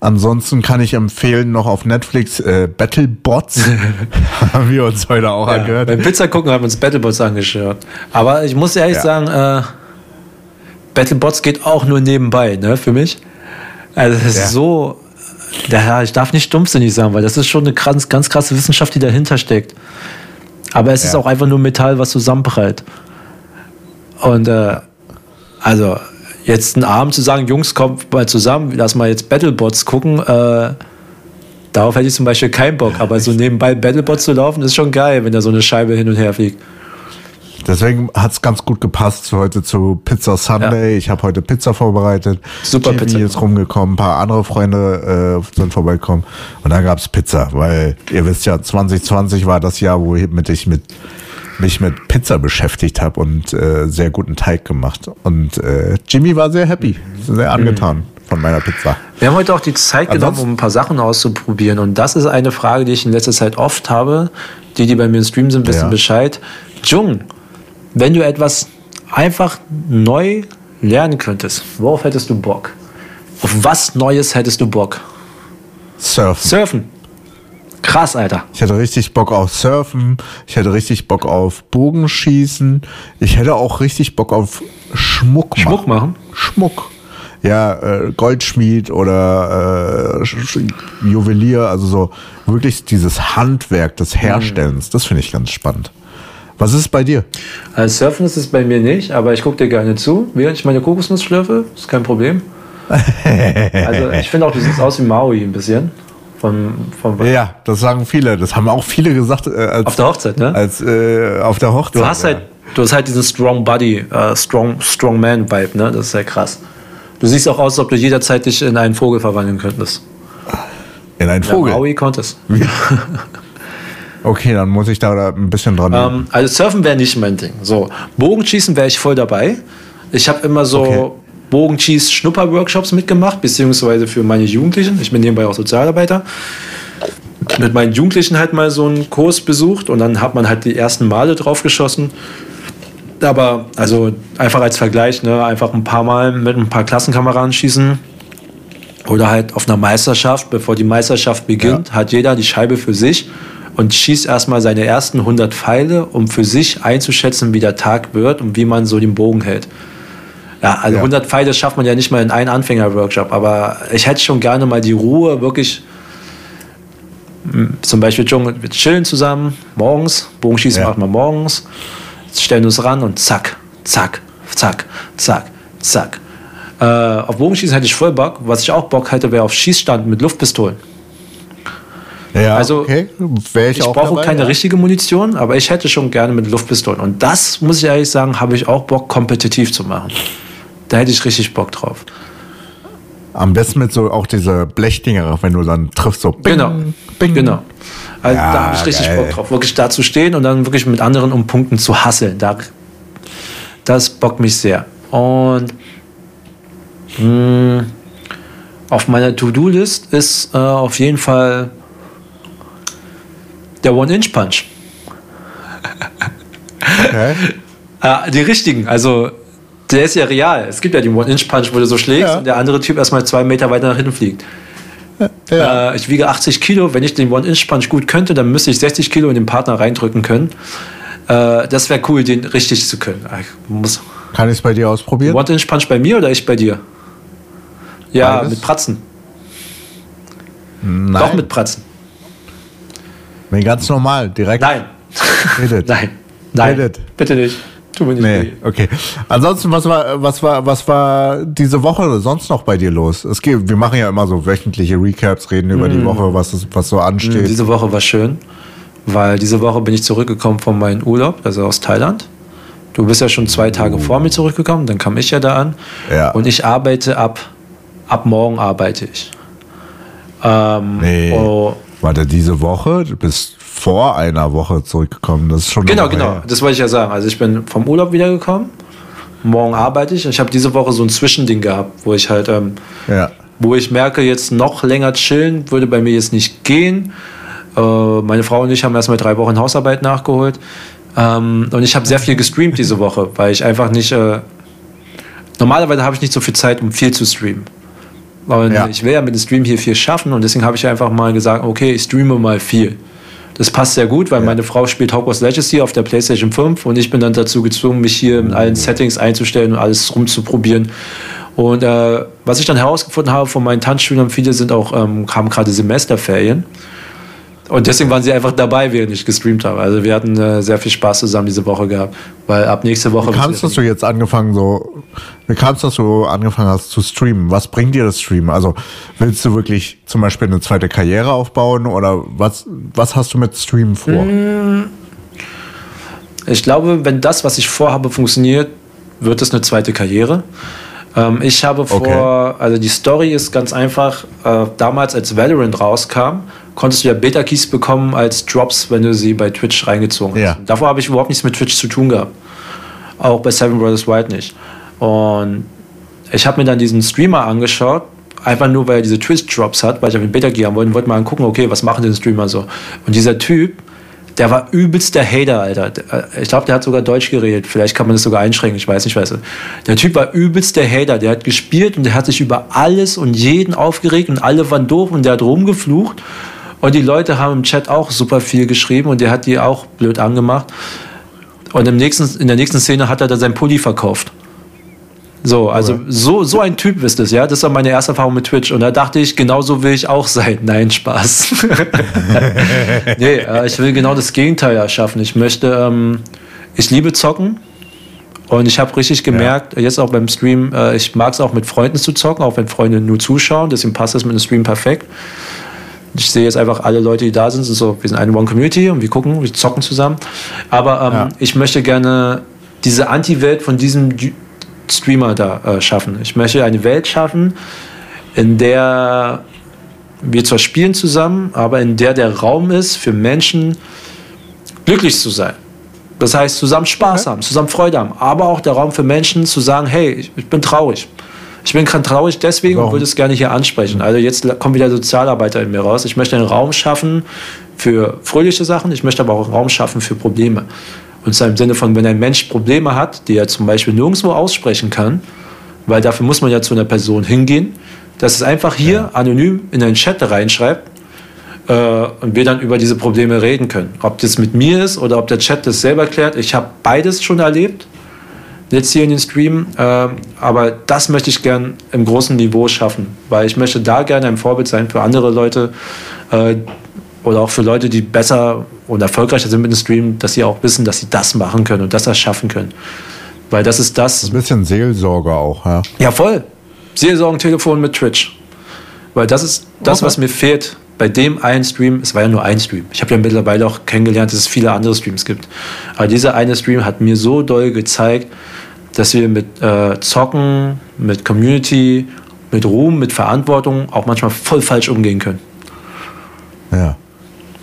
Ansonsten kann ich empfehlen, noch auf Netflix äh, Battlebots. haben wir uns heute auch ja, angehört. Beim Pizza gucken haben wir uns Battlebots angeschaut. Aber ich muss ehrlich ja. sagen, äh, Battlebots geht auch nur nebenbei, ne, für mich. Also es ist ja. so, ja, ich darf nicht dumpfsinnig sagen, weil das ist schon eine ganz, ganz krasse Wissenschaft, die dahinter steckt. Aber es ist auch einfach nur Metall, was zusammenprallt. Und äh, also jetzt einen Abend zu sagen, Jungs, kommt mal zusammen, lass mal jetzt Battlebots gucken, äh, darauf hätte ich zum Beispiel keinen Bock. Aber so nebenbei Battlebots zu laufen, ist schon geil, wenn da so eine Scheibe hin und her fliegt. Deswegen hat es ganz gut gepasst heute zu Pizza Sunday. Ja. Ich habe heute Pizza vorbereitet. Super Jimmy Pizza. ist rumgekommen, ein paar andere Freunde äh, sind vorbeigekommen. Und dann gab's Pizza, weil ihr wisst ja, 2020 war das Jahr, wo ich mit, ich mit mich mit Pizza beschäftigt habe und äh, sehr guten Teig gemacht. Und äh, Jimmy war sehr happy, sehr angetan. Mhm von meiner Pizza. Wir haben heute auch die Zeit genommen, um ein paar Sachen auszuprobieren. Und das ist eine Frage, die ich in letzter Zeit oft habe. Die, die bei mir im Stream sind, wissen ja. Bescheid. Jung, wenn du etwas einfach neu lernen könntest, worauf hättest du Bock? Auf was Neues hättest du Bock? Surfen. Surfen. Krass, Alter. Ich hätte richtig Bock auf Surfen. Ich hätte richtig Bock auf Bogenschießen. Ich hätte auch richtig Bock auf Schmuck machen. Schmuck machen? Schmuck. Ja, äh, Goldschmied oder äh, Juwelier, also so wirklich dieses Handwerk des Herstellens, mhm. das finde ich ganz spannend. Was ist bei dir? Also Surfen ist es bei mir nicht, aber ich gucke dir gerne zu, während ich meine Kokosnuss schlürfe. Ist kein Problem. also ich finde auch, du siehst aus wie Maui ein bisschen. Von, von ja, das sagen viele. Das haben auch viele gesagt. Äh, als, auf der Hochzeit, ne? Als, äh, auf der Hochzeit. Du hast halt, du hast halt diesen Strong Body, uh, Strong, Strong Man Vibe, ne? Das ist ja krass. Du siehst auch aus, als ob du jederzeit dich in einen Vogel verwandeln könntest. In einen Vogel? Ja, Maui konntest. Okay, dann muss ich da ein bisschen dran. Ähm, also Surfen wäre nicht mein Ding. So, Bogenschießen wäre ich voll dabei. Ich habe immer so okay. Bogenschieß-Schnupper-Workshops mitgemacht, beziehungsweise für meine Jugendlichen. Ich bin nebenbei auch Sozialarbeiter. Mit meinen Jugendlichen halt mal so einen Kurs besucht und dann hat man halt die ersten Male drauf geschossen. Aber also einfach als Vergleich, ne, einfach ein paar Mal mit ein paar Klassenkameraden schießen. Oder halt auf einer Meisterschaft, bevor die Meisterschaft beginnt, ja. hat jeder die Scheibe für sich und schießt erstmal seine ersten 100 Pfeile, um für sich einzuschätzen, wie der Tag wird und wie man so den Bogen hält. Ja, also ja. 100 Pfeile schafft man ja nicht mal in einem Anfänger-Workshop, aber ich hätte schon gerne mal die Ruhe, wirklich hm, zum Beispiel wir chillen zusammen morgens, Bogenschießen ja. macht man morgens, stellen uns ran und zack, zack, zack, zack, zack. Äh, auf Bogenschießen hätte ich voll Bock. Was ich auch Bock hätte, wäre auf Schießstand mit Luftpistolen. Ja, also okay. Ich ich auch brauche dabei, keine ja. richtige Munition, aber ich hätte schon gerne mit Luftpistolen. Und das, muss ich ehrlich sagen, habe ich auch Bock, kompetitiv zu machen. Da hätte ich richtig Bock drauf. Am besten mit so auch diese Blechdinger, wenn du dann triffst, so bing, Genau. bing. Genau. Also Ja, da habe ich richtig geil. Bock drauf, wirklich da zu stehen und dann wirklich mit anderen um Punkten zu hasseln. Da, das bockt mich sehr. Und mh, auf meiner To-Do-List ist äh, auf jeden Fall der One-Inch-Punch. Okay. Ah, die richtigen, also der ist ja real. Es gibt ja den One-Inch-Punch, wo du so schlägst Ja. und der andere Typ erstmal zwei Meter weiter nach hinten fliegt. Ja. Äh, ich wiege 80 Kilo. Wenn ich den One-Inch-Punch gut könnte, dann müsste ich 60 Kilo in den Partner reindrücken können. Äh, das wäre cool, den richtig zu können. Ah, Ich muss Kann ich es bei dir ausprobieren? One-Inch-Punch bei mir oder ich bei dir? Ja, Beides? mit Pratzen. Nein. Doch mit Pratzen. Nee, ganz normal, direkt. Nein. Redet. Nein. Nein. Redet. Bitte nicht. Tu mir nicht Nee, weh. okay. Ansonsten, was war, was war, was war diese Woche sonst noch bei dir los? Es geht, wir machen ja immer so wöchentliche Recaps, reden über Mm. die Woche, was, ist, was so ansteht. Diese Woche war schön, weil diese Woche bin ich zurückgekommen von meinem Urlaub, also aus Thailand. Du bist ja schon zwei Tage vor mir zurückgekommen, dann kam ich ja da an. Ja. Und ich arbeite ab, ab morgen arbeite ich. Ähm, Nee. oh, Warte, diese Woche? Du bist vor einer Woche zurückgekommen. Das ist schon. genau, genau. her. Das wollte ich ja sagen. Also ich bin vom Urlaub wiedergekommen. Morgen arbeite ich. Ich habe diese Woche so ein Zwischending gehabt, wo ich halt, ähm, Ja. wo ich merke, jetzt noch länger chillen würde bei mir jetzt nicht gehen. Äh, meine Frau und ich haben erstmal drei Wochen Hausarbeit nachgeholt. Ähm, und ich habe sehr viel gestreamt diese Woche, weil ich einfach nicht. Äh, normalerweise habe ich nicht so viel Zeit, um viel zu streamen. Und Ja. ich will ja mit dem Stream hier viel schaffen und deswegen habe ich einfach mal gesagt, okay, ich streame mal viel. Das passt sehr gut, weil meine Frau spielt Hogwarts Legacy auf der PlayStation 5 und ich bin dann dazu gezwungen, mich hier mit allen Settings einzustellen und alles rumzuprobieren. Und äh, was ich dann herausgefunden habe von meinen Tanzschülern, viele sind auch, ähm, haben gerade Semesterferien. Und deswegen waren sie einfach dabei, während ich gestreamt habe. Also wir hatten äh, sehr viel Spaß zusammen diese Woche gehabt. Weil ab nächste Woche. Wie kam es, dass du jetzt angefangen so, wie kam es, dass du angefangen hast zu streamen? Was bringt dir das Streamen? Also willst du wirklich zum Beispiel eine zweite Karriere aufbauen oder was, was hast du mit Streamen vor? Ich glaube, wenn das, was ich vorhabe, funktioniert, wird es eine zweite Karriere. Ähm, ich habe vor, Okay. also die Story ist ganz einfach. Äh, damals, als Valorant rauskam, konntest du ja Beta-Keys bekommen als Drops, wenn du sie bei Twitch reingezogen hast. Ja. Davor habe ich überhaupt nichts mit Twitch zu tun gehabt. Auch bei Seven Brothers White nicht. Und ich habe mir dann diesen Streamer angeschaut, einfach nur, weil er diese Twitch-Drops hat, weil ich auf den Beta-Key haben wollte und wollte mal angucken, okay, was machen denn Streamer so? Und dieser Typ, der war übelst der Hater, Alter. Der- Ich glaube, der hat sogar Deutsch geredet. Vielleicht kann man das sogar einschränken, ich weiß nicht, weißt du. Der Typ war übelst der Hater. Der hat gespielt und der hat sich über alles und jeden aufgeregt und alle waren doof und der hat rumgeflucht. Und die Leute haben im Chat auch super viel geschrieben und der hat die auch blöd angemacht. Und im nächsten, in der nächsten Szene hat er dann sein Pulli verkauft. So, also so, so ein Typ ist es, ja. Das war meine erste Erfahrung mit Twitch. Und da dachte ich, genau so will ich auch sein. Nein, Spaß. nee, äh, ich will genau das Gegenteil erschaffen. Ich möchte, ähm, ich liebe Zocken. Und ich habe richtig gemerkt, jetzt auch beim Stream, äh, ich mag es auch mit Freunden zu zocken, auch wenn Freunde nur zuschauen. Deswegen passt das mit dem Stream perfekt. Ich sehe jetzt einfach alle Leute, die da sind, sind so, wir sind eine One Community und wir gucken, wir zocken zusammen. Aber ähm, Ja. ich möchte gerne diese Anti-Welt von diesem Streamer da äh, schaffen. Ich möchte eine Welt schaffen, in der wir zwar spielen zusammen, aber in der der Raum ist für Menschen, glücklich zu sein. Das heißt, zusammen Spaß haben, zusammen Freude haben, aber auch der Raum für Menschen zu sagen, hey, ich, ich bin traurig. Ich bin gerade traurig deswegen und Warum? würde es gerne hier ansprechen. Also jetzt kommt wieder Sozialarbeiter in mir raus. Ich möchte einen Raum schaffen für fröhliche Sachen, ich möchte aber auch einen Raum schaffen für Probleme. Und zwar im Sinne von, wenn ein Mensch Probleme hat, die er zum Beispiel nirgendwo aussprechen kann, weil dafür muss man ja zu einer Person hingehen, dass es einfach hier anonym in einen Chat reinschreibt äh, und wir dann über diese Probleme reden können. Ob das mit mir ist oder ob der Chat das selber klärt. Ich habe beides schon erlebt, jetzt hier in den Stream, äh, aber das möchte ich gern im großen Niveau schaffen, weil ich möchte da gerne ein Vorbild sein für andere Leute äh, oder auch für Leute, die besser und erfolgreicher sind mit dem Stream, dass sie auch wissen, dass sie das machen können und das erschaffen können. Weil das ist das, Ein bisschen Seelsorge auch, ja. ja, voll. Seelsorgentelefon mit Twitch. Weil das ist das, Okay. was mir fehlt bei dem einen Stream, es war ja nur ein Stream. Ich habe ja mittlerweile auch kennengelernt, dass es viele andere Streams gibt. Aber dieser eine Stream hat mir so doll gezeigt, dass wir mit äh, Zocken, mit Community, mit Ruhm, mit Verantwortung auch manchmal voll falsch umgehen können. Ja.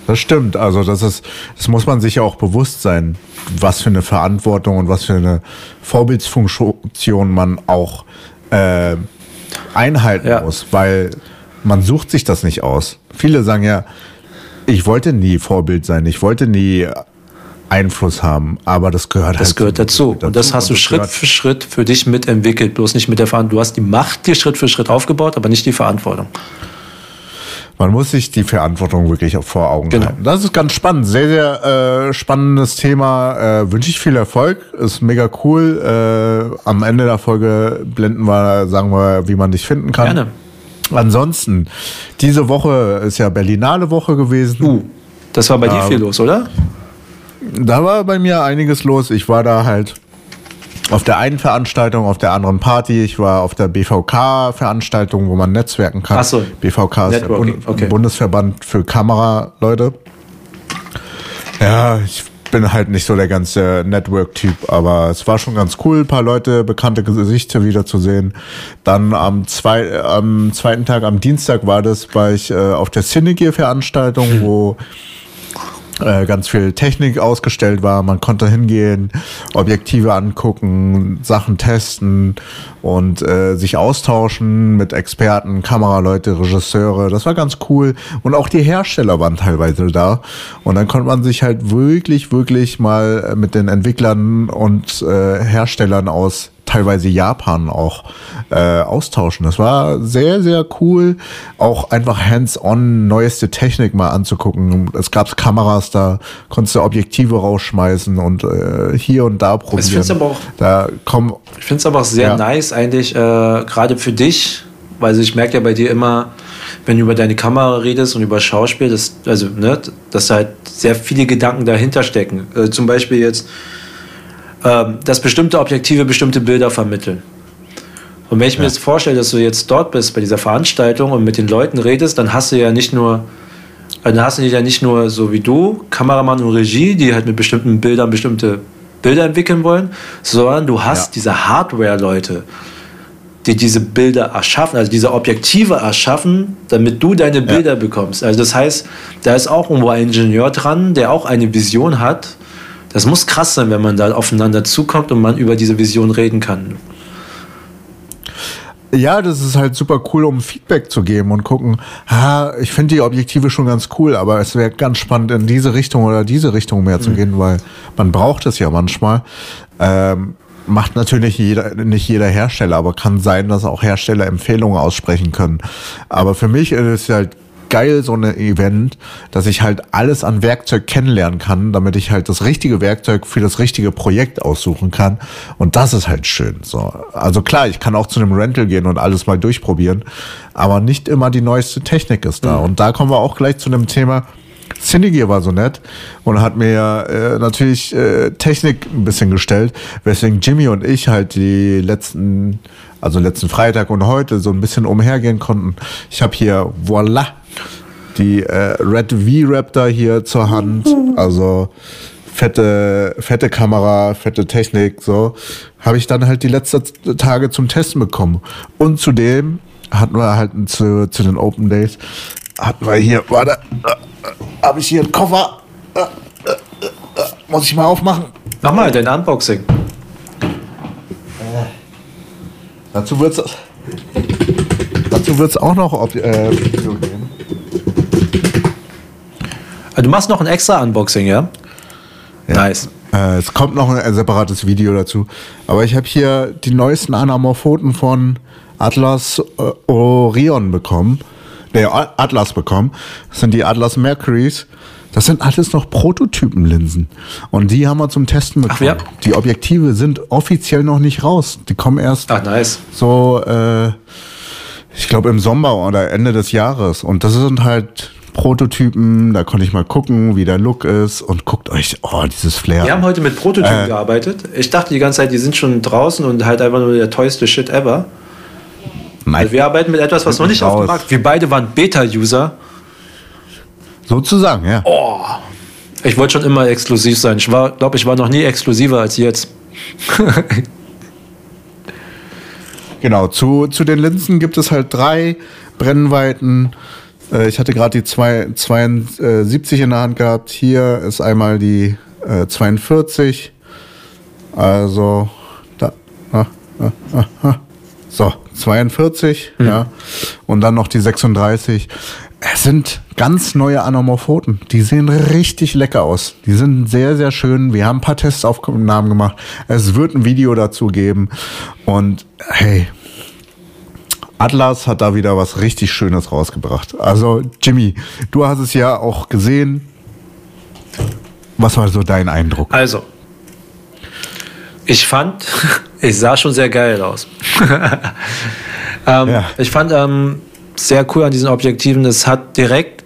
Das stimmt. Also das ist, das muss man sich ja auch bewusst sein, was für eine Verantwortung und was für eine Vorbildsfunktion man auch äh, einhalten ja. muss, weil man sucht sich das nicht aus. Viele sagen ja, ich wollte nie Vorbild sein, ich wollte nie Einfluss haben, aber das gehört das halt gehört dazu. dazu. Und das hast du Schritt für Schritt für dich mitentwickelt, bloß nicht mit der Verantwortung. Du hast die Macht dir Schritt für Schritt aufgebaut, aber nicht die Verantwortung. Man muss sich die Verantwortung wirklich vor Augen genau. halten. Das ist ganz spannend. Sehr, sehr äh, spannendes Thema. Äh, Wünsche ich viel Erfolg. Ist mega cool. Äh, am Ende der Folge blenden wir, sagen wir, wie man dich finden kann. Gerne. Ansonsten, diese Woche ist ja Berlinale Woche gewesen. Uh, das war bei dir viel los, oder? Da war bei mir einiges los. Ich war da halt auf der einen Veranstaltung, auf der anderen Party. Ich war auf der BVK-Veranstaltung, wo man netzwerken kann. Achso. BVK ist der Bund okay. Bundesverband für Kameraleute. Ja, ich bin halt nicht so der ganze Network-Typ, aber es war schon ganz cool, ein paar Leute, bekannte Gesichter wiederzusehen. Dann am, zwei, am zweiten Tag, am Dienstag war das, war ich äh, auf der Cinegear-Veranstaltung, wo ganz viel Technik ausgestellt war. Man konnte hingehen, Objektive angucken, Sachen testen und äh, sich austauschen mit Experten, Kameraleute, Regisseure. Das war ganz cool. Und auch die Hersteller waren teilweise da. Und dann konnte man sich halt wirklich, wirklich mal mit den Entwicklern und äh, Herstellern aus teilweise Japan auch äh, austauschen. Das war sehr, sehr cool, auch einfach hands-on neueste Technik mal anzugucken. Es gab Kameras, da konntest du Objektive rausschmeißen und äh, hier und da probieren. Ich finde es aber auch, da komm, ich find's aber auch sehr ja. nice eigentlich, äh, gerade für dich, weil ich merke ja bei dir immer, wenn du über deine Kamera redest und über Schauspiel, dass, also, ne, dass halt sehr viele Gedanken dahinter stecken. Äh, zum Beispiel jetzt, dass bestimmte Objektive bestimmte Bilder vermitteln. Und wenn ich mir jetzt vorstelle, dass du jetzt dort bist bei dieser Veranstaltung und mit den Leuten redest, dann hast du ja nicht nur, äh, dann hast du ja nicht nur so wie du, Kameramann und Regie, die halt mit bestimmten Bildern bestimmte Bilder entwickeln wollen, sondern du hast ja. diese Hardware-Leute, die diese Bilder erschaffen, also diese Objektive erschaffen, damit du deine Bilder ja. bekommst. Also das heißt, da ist auch irgendwo ein Ingenieur dran, der auch eine Vision hat das muss krass sein, wenn man da aufeinander zukommt und man über diese Vision reden kann. Ja, das ist halt super cool, um Feedback zu geben und gucken, ha, ich finde die Objektive schon ganz cool, aber es wäre ganz spannend, in diese Richtung oder diese Richtung mehr mhm. zu gehen, weil man braucht es ja manchmal. Ähm, macht natürlich jeder, nicht jeder Hersteller, aber kann sein, dass auch Hersteller Empfehlungen aussprechen können. Aber für mich ist es halt geil, so ein Event, dass ich halt alles an Werkzeug kennenlernen kann, damit ich halt das richtige Werkzeug für das richtige Projekt aussuchen kann. Und das ist halt schön. So. Also klar, ich kann auch zu einem Rental gehen und alles mal durchprobieren, aber nicht immer die neueste Technik ist da. Mhm. Und da kommen wir auch gleich zu einem Thema, Cinegear war so nett und hat mir äh, natürlich äh, Technik ein bisschen gestellt, weswegen Jimmy und ich halt die letzten, also letzten Freitag und heute so ein bisschen umhergehen konnten. Ich habe hier, voila, die äh, Red V-Raptor hier zur Hand. Also fette, fette Kamera, fette Technik, so. Habe ich dann halt die letzten Tage zum Testen bekommen. Und zudem hatten wir halt zu, zu den Open Days, hatten wir hier, warte, äh, äh, habe ich hier einen Koffer. Äh, äh, äh, muss ich mal aufmachen? Mach mal dein Unboxing. Dazu wird's dazu wird's auch noch ob, äh, Video geben. Ah, du machst noch ein extra Unboxing, ja? ja. Nice. Äh, es kommt noch ein separates Video dazu. Aber ich habe hier die neuesten Anamorphoten von Atlas äh, Orion bekommen. Nee, Atlas bekommen. Das sind die Atlas Mercuries. Das sind alles noch Prototypenlinsen. Und die haben wir zum Testen bekommen. Ach, ja. Die Objektive sind offiziell noch nicht raus. Die kommen erst Ach, nice. so, äh, ich glaube, im Sommer oder Ende des Jahres. Und das sind halt Prototypen, da konnte ich mal gucken, wie der Look ist und guckt euch, oh, dieses Flair. Wir haben heute mit Prototypen äh, gearbeitet. Ich dachte die ganze Zeit, die sind schon draußen und halt einfach nur der teuerste Shit ever. Nein. Also wir arbeiten mit etwas, was noch nicht auf dem Markt Wir beide waren Beta-User. Sozusagen, ja. Oh, ich wollte schon immer exklusiv sein. Ich glaube, ich war noch nie exklusiver als jetzt. genau, zu, zu den Linsen gibt es halt drei Brennweiten. Äh, ich hatte gerade die zwei, 72 in der Hand gehabt. Hier ist einmal die äh, 42. Also, da. Ah, ah, ah, ah. So, 42, mhm. ja. Und dann noch die 36. Es sind ganz neue Anamorphoten. Die sehen richtig lecker aus. Die sind sehr, sehr schön. Wir haben ein paar Testaufnahmen gemacht. Es wird ein Video dazu geben. Und hey, Atlas hat da wieder was richtig Schönes rausgebracht. Also, Jimmy, du hast es ja auch gesehen. Was war so dein Eindruck? Also, ich fand, ich sah schon sehr geil aus. ähm, ja. Ich fand ähm, sehr cool an diesen Objektiven, es hat direkt,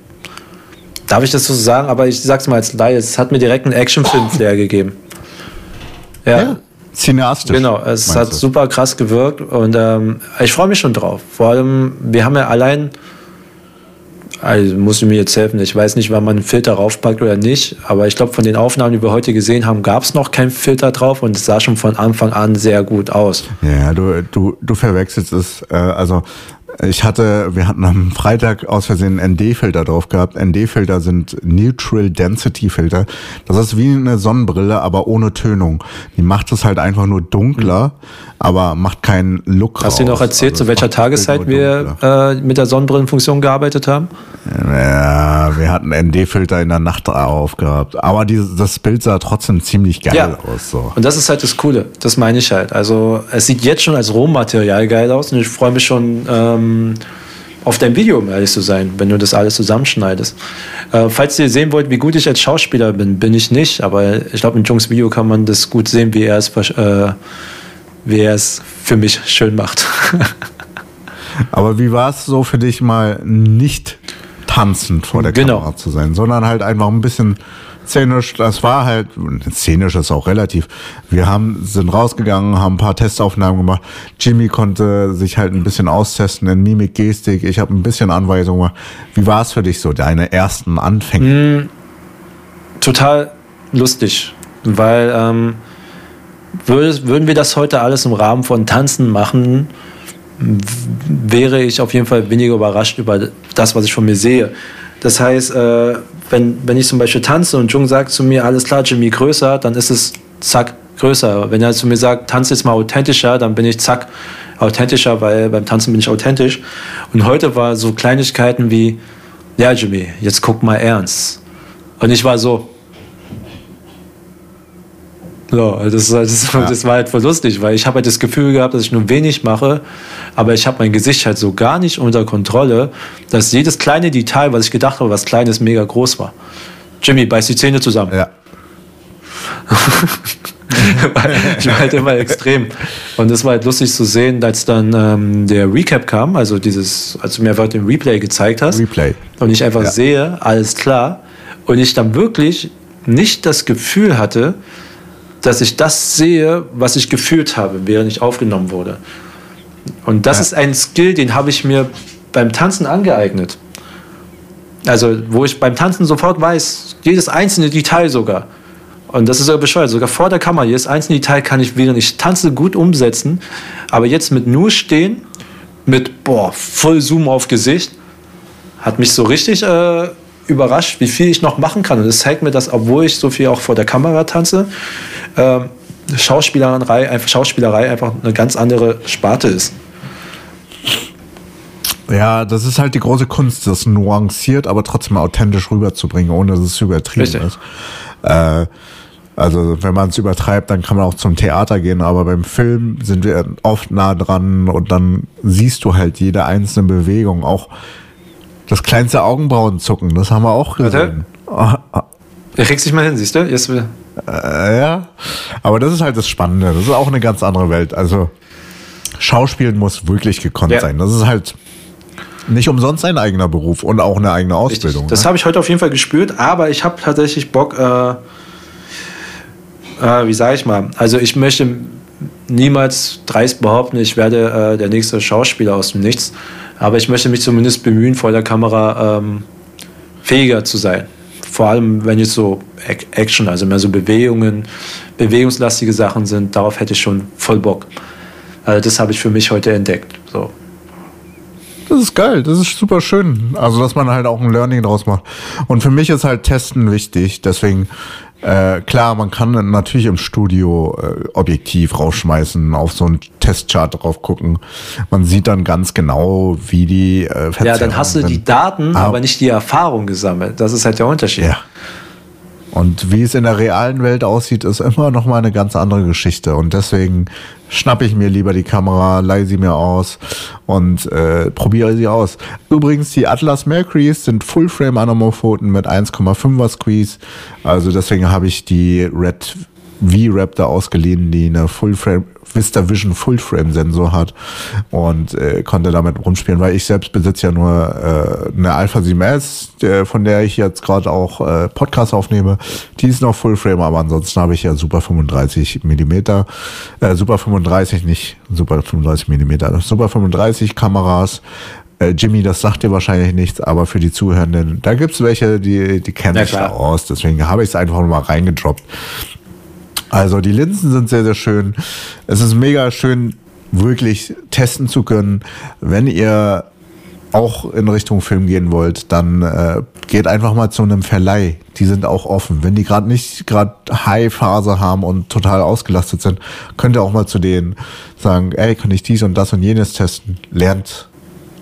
darf ich das so sagen, aber ich sag's mal als Laie, es hat mir direkt einen Actionfilm-Flair gegeben. Ja. ja. Cineastisch. Genau, es hat du? super krass gewirkt und ähm, ich freue mich schon drauf. Vor allem, wir haben ja allein also muss ich mir jetzt helfen. Ich weiß nicht, wann man einen Filter raufpackt oder nicht. Aber ich glaube, von den Aufnahmen, die wir heute gesehen haben, gab es noch keinen Filter drauf und es sah schon von Anfang an sehr gut aus. Ja, du, du, du verwechselst es. Äh, also ich hatte, wir hatten am Freitag aus Versehen ND-Filter drauf gehabt. ND-Filter sind Neutral Density Filter. Das ist wie eine Sonnenbrille, aber ohne Tönung. Die macht es halt einfach nur dunkler, aber macht keinen Look Hast du noch erzählt, also zu welcher Tageszeit wir äh, mit der Sonnenbrillenfunktion gearbeitet haben? Ja, wir hatten ND-Filter in der Nacht aufgehabt. Aber dieses, das Bild sah trotzdem ziemlich geil ja. aus. So. Und das ist halt das Coole. Das meine ich halt. Also es sieht jetzt schon als Rohmaterial geil aus und ich freue mich schon ähm, auf dein Video, um ehrlich zu sein, wenn du das alles zusammenschneidest. Äh, falls ihr sehen wollt, wie gut ich als Schauspieler bin, bin ich nicht. Aber ich glaube, in Jungs Video kann man das gut sehen, wie er es, äh, wie er es für mich schön macht. Aber wie war es so für dich mal nicht tanzend vor der genau. Kamera zu sein, sondern halt einfach ein bisschen szenisch, das war halt, szenisch ist auch relativ. Wir haben, sind rausgegangen, haben ein paar Testaufnahmen gemacht. Jimmy konnte sich halt ein bisschen austesten in Mimik, Gestik. Ich habe ein bisschen Anweisungen gemacht. Wie war es für dich so, deine ersten Anfänge? Mm, total lustig, weil ähm, würden wir das heute alles im Rahmen von Tanzen machen, wäre ich auf jeden Fall weniger überrascht über das, was ich von mir sehe. Das heißt, äh, wenn, wenn ich zum Beispiel tanze und Jung sagt zu mir, alles klar, Jimmy, größer, dann ist es zack, größer. Wenn er zu mir sagt, tanze jetzt mal authentischer, dann bin ich zack, authentischer, weil beim Tanzen bin ich authentisch. Und heute war so Kleinigkeiten wie, ja, Jimmy, jetzt guck mal ernst. Und ich war so, so, das, das, ja. das, war halt voll lustig, weil ich habe halt das Gefühl gehabt, dass ich nur wenig mache, aber ich habe mein Gesicht halt so gar nicht unter Kontrolle, dass jedes kleine Detail, was ich gedacht habe, was kleines, mega groß war. Jimmy, beiß die Zähne zusammen. Ja. ich war halt immer extrem. Und das war halt lustig zu sehen, als dann ähm, der Recap kam, also dieses, als du mir einfach den Replay gezeigt hast. Replay. Und ich einfach ja. sehe, alles klar. Und ich dann wirklich nicht das Gefühl hatte, dass ich das sehe, was ich gefühlt habe, während ich aufgenommen wurde. Und das ja. ist ein Skill, den habe ich mir beim Tanzen angeeignet. Also, wo ich beim Tanzen sofort weiß, jedes einzelne Detail sogar. Und das ist sogar bescheuert. Sogar vor der Kamera, jedes einzelne Detail kann ich, während ich tanze, gut umsetzen. Aber jetzt mit nur stehen, mit, boah, voll Zoom auf Gesicht, hat mich so richtig äh, überrascht, wie viel ich noch machen kann. Und das zeigt mir, dass, obwohl ich so viel auch vor der Kamera tanze, äh, Schauspielerei, einfach, Schauspielerei einfach eine ganz andere Sparte ist. Ja, das ist halt die große Kunst, das nuanciert, aber trotzdem authentisch rüberzubringen, ohne dass es übertrieben Richtig. ist. Äh, also wenn man es übertreibt, dann kann man auch zum Theater gehen, aber beim Film sind wir oft nah dran und dann siehst du halt jede einzelne Bewegung, auch das kleinste Augenbrauenzucken, das haben wir auch gesehen. Er regt sich mal hin, siehst du? Jetzt. Äh, ja, aber das ist halt das Spannende. Das ist auch eine ganz andere Welt. Also Schauspielen muss wirklich gekonnt ja. sein. Das ist halt nicht umsonst ein eigener Beruf und auch eine eigene Ausbildung. Richtig. Das ne? habe ich heute auf jeden Fall gespürt, aber ich habe tatsächlich Bock, äh, äh, wie sage ich mal, also ich möchte niemals dreist behaupten, ich werde äh, der nächste Schauspieler aus dem Nichts, aber ich möchte mich zumindest bemühen, vor der Kamera ähm, fähiger zu sein. Vor allem, wenn jetzt so Action, also mehr so Bewegungen, bewegungslastige Sachen sind, darauf hätte ich schon voll Bock. Also das habe ich für mich heute entdeckt. So. Das ist geil, das ist super schön. Also, dass man halt auch ein Learning draus macht. Und für mich ist halt Testen wichtig. Deswegen, äh, klar, man kann natürlich im Studio äh, objektiv rausschmeißen, auf so einen Testchart drauf gucken. Man sieht dann ganz genau, wie die äh, Ja, dann hast du die Daten, aber, aber nicht die Erfahrung gesammelt. Das ist halt der Unterschied. Ja. Und wie es in der realen Welt aussieht, ist immer noch mal eine ganz andere Geschichte. Und deswegen schnappe ich mir lieber die Kamera, leihe sie mir aus und äh, probiere sie aus. Übrigens, die Atlas Mercury's sind Full-Frame Anamorphoten mit 1,5er Squeeze. Also deswegen habe ich die Red V-Raptor ausgeliehen, die eine Full-Frame Vista Vision Full Frame Sensor hat und äh, konnte damit rumspielen, weil ich selbst besitze ja nur äh, eine Alpha 7S, der, von der ich jetzt gerade auch äh, Podcast aufnehme. Die ist noch Full Frame, aber ansonsten habe ich ja Super 35 Millimeter, äh, Super 35 nicht Super 35 Millimeter, Super 35 Kameras. Äh, Jimmy, das sagt dir wahrscheinlich nichts, aber für die Zuhörenden, da gibt es welche, die, die kennen sich da aus. Deswegen habe ich es einfach mal reingedroppt. Also die Linsen sind sehr, sehr schön. Es ist mega schön, wirklich testen zu können. Wenn ihr auch in Richtung Film gehen wollt, dann äh, geht einfach mal zu einem Verleih. Die sind auch offen. Wenn die gerade nicht gerade High-Phase haben und total ausgelastet sind, könnt ihr auch mal zu denen sagen, ey, kann ich dies und das und jenes testen. Lernt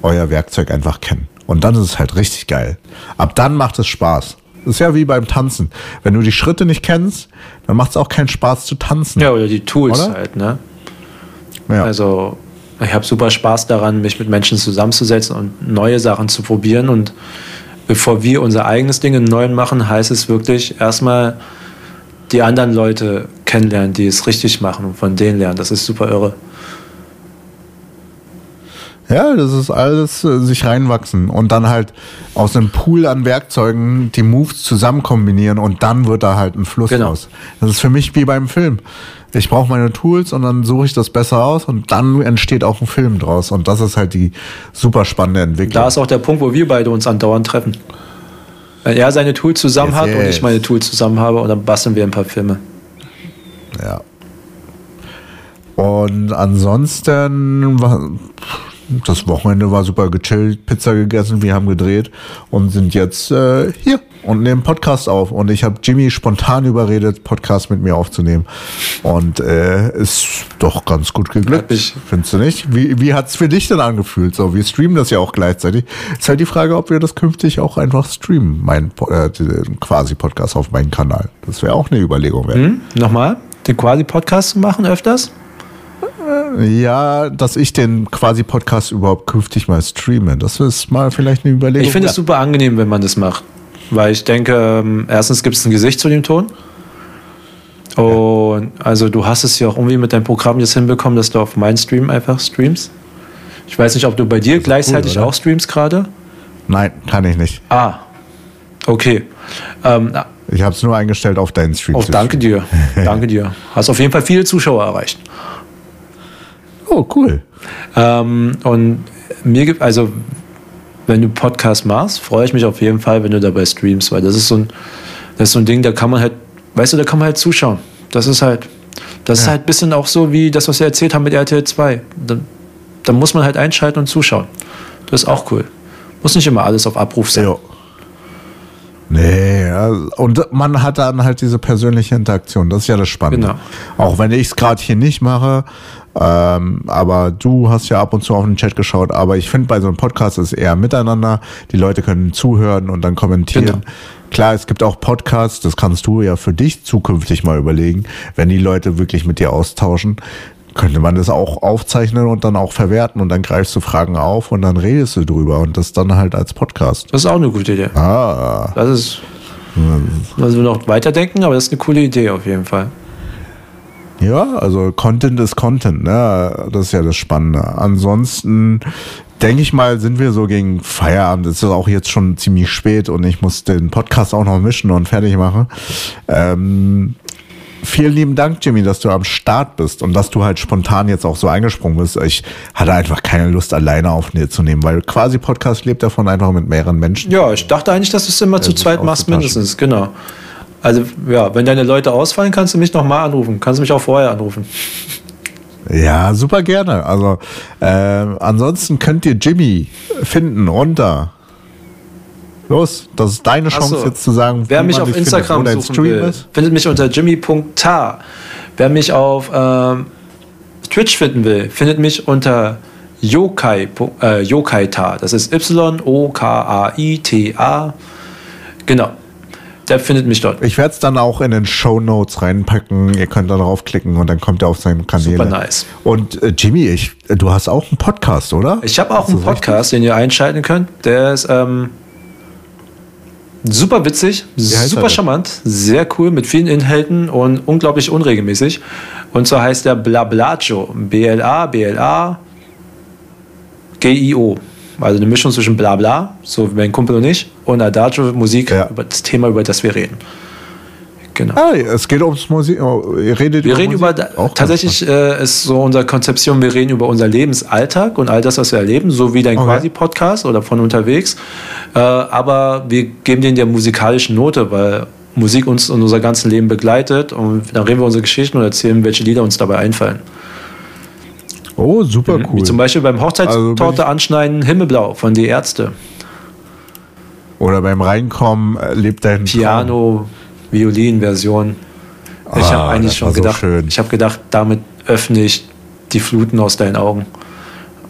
euer Werkzeug einfach kennen. Und dann ist es halt richtig geil. Ab dann macht es Spaß. Das ist ja wie beim Tanzen. Wenn du die Schritte nicht kennst, dann macht es auch keinen Spaß zu tanzen. Ja, oder die Tools oder? halt, ne? Ja. Also, ich habe super Spaß daran, mich mit Menschen zusammenzusetzen und neue Sachen zu probieren. Und bevor wir unser eigenes Ding im Neuen machen, heißt es wirklich erstmal die anderen Leute kennenlernen, die es richtig machen und von denen lernen. Das ist super irre. Ja, das ist alles äh, sich reinwachsen und dann halt aus einem Pool an Werkzeugen die Moves zusammen kombinieren und dann wird da halt ein Fluss genau. raus. Das ist für mich wie beim Film. Ich brauche meine Tools und dann suche ich das besser aus und dann entsteht auch ein Film draus und das ist halt die super spannende Entwicklung. Da ist auch der Punkt, wo wir beide uns andauernd treffen. Wenn er seine Tools zusammen yes, hat yes. und ich meine Tools zusammen habe und dann basteln wir ein paar Filme. Ja. Und ansonsten das Wochenende war super gechillt, Pizza gegessen, wir haben gedreht und sind jetzt äh, hier und nehmen Podcast auf. Und ich habe Jimmy spontan überredet, Podcast mit mir aufzunehmen. Und äh, ist doch ganz gut geglückt. Findest du nicht? Wie, wie hat's für dich denn angefühlt? So, wir streamen das ja auch gleichzeitig. Ist halt die Frage, ob wir das künftig auch einfach streamen, mein äh, quasi Podcast auf meinen Kanal. Das wäre auch eine Überlegung wert. Hm? Nochmal, den quasi Podcast machen öfters? Ja, dass ich den quasi Podcast überhaupt künftig mal streame. Das ist mal vielleicht eine Überlegung. Ich finde es super angenehm, wenn man das macht. Weil ich denke, ähm, erstens gibt es ein Gesicht zu dem Ton. Und also du hast es ja auch irgendwie mit deinem Programm jetzt hinbekommen, dass du auf meinen Stream einfach streamst. Ich weiß nicht, ob du bei dir gleichzeitig cool, auch streamst gerade. Nein, kann ich nicht. Ah, okay. Ähm, ich habe es nur eingestellt auf deinen Stream. Oh, danke dir. danke dir. Hast auf jeden Fall viele Zuschauer erreicht. Oh, cool. Ähm, und mir gibt, also, wenn du Podcast machst, freue ich mich auf jeden Fall, wenn du dabei streamst, weil das ist so ein, das ist so ein Ding, da kann man halt, weißt du, da kann man halt zuschauen. Das ist halt, das ja. ist halt ein bisschen auch so wie das, was wir erzählt haben mit RTL 2. Da, da muss man halt einschalten und zuschauen. Das ist auch cool. Muss nicht immer alles auf Abruf sein. Ja. Nee, und man hat dann halt diese persönliche Interaktion. Das ist ja das Spannende. Genau. Auch wenn ich es gerade hier nicht mache, ähm, aber du hast ja ab und zu auf den Chat geschaut. Aber ich finde, bei so einem Podcast ist es eher miteinander. Die Leute können zuhören und dann kommentieren. Genau. Klar, es gibt auch Podcasts, das kannst du ja für dich zukünftig mal überlegen, wenn die Leute wirklich mit dir austauschen, könnte man das auch aufzeichnen und dann auch verwerten und dann greifst du Fragen auf und dann redest du drüber und das dann halt als Podcast. Das ist auch eine gute Idee. Ah. Das ist, also wir noch weiterdenken, aber das ist eine coole Idee auf jeden Fall. Ja, also Content ist Content, ne? Das ist ja das Spannende. Ansonsten denke ich mal, sind wir so gegen Feierabend. Es ist auch jetzt schon ziemlich spät und ich muss den Podcast auch noch mischen und fertig machen. Ähm, vielen lieben Dank, Jimmy, dass du am Start bist und dass du halt spontan jetzt auch so eingesprungen bist. Ich hatte einfach keine Lust, alleine aufzunehmen, weil quasi Podcast lebt davon einfach mit mehreren Menschen. Ja, ich dachte eigentlich, dass du es immer zu zweit machst, mindestens, genau. Also, ja, wenn deine Leute ausfallen, kannst du mich nochmal anrufen. Kannst du mich auch vorher anrufen. Ja, super gerne. Also, äh, ansonsten könnt ihr Jimmy finden unter Los, das ist deine Chance so. jetzt zu sagen, wer mich auf Instagram findet, suchen will, ist. findet mich unter jimmy.ta. Wer mich auf ähm, Twitch finden will, findet mich unter Yokai, äh, Yokaita. Das ist Y-O-K-A-I-T-A. Genau. Der findet mich dort. Ich werde es dann auch in den Show Notes reinpacken. Ihr könnt da draufklicken und dann kommt er auf seinen Kanäle. Super nice. Und äh, Jimmy, ich, du hast auch einen Podcast, oder? Ich habe auch einen Podcast, richtig? den ihr einschalten könnt. Der ist ähm, Super witzig, super charmant, sehr cool, mit vielen Inhalten und unglaublich unregelmäßig. Und so heißt der Blablacho. B-L-A, B-L-A, G-I-O. Also eine Mischung zwischen Blabla, so wie mein Kumpel und ich, und Adagio Musik ja. über das Thema, über das wir reden. Genau. Ah, es geht ums Musik. Oh, ihr redet wir über reden Musik? über Auch tatsächlich äh, ist so unsere Konzeption, wir reden über unser Lebensalltag und all das, was wir erleben, so wie dein okay. Quasi-Podcast oder von unterwegs. Äh, aber wir geben den der musikalischen Note, weil Musik uns in unser ganzes Leben begleitet und dann reden wir unsere Geschichten und erzählen, welche Lieder uns dabei einfallen. Oh, super mhm. cool. Wie zum Beispiel beim Hochzeitstorte also anschneiden Himmelblau von Die Ärzte. Oder beim Reinkommen äh, lebt dein Piano. Traum. Violin-Version. Ich ah, habe eigentlich schon gedacht, so ich habe gedacht, damit öffne ich die Fluten aus deinen Augen.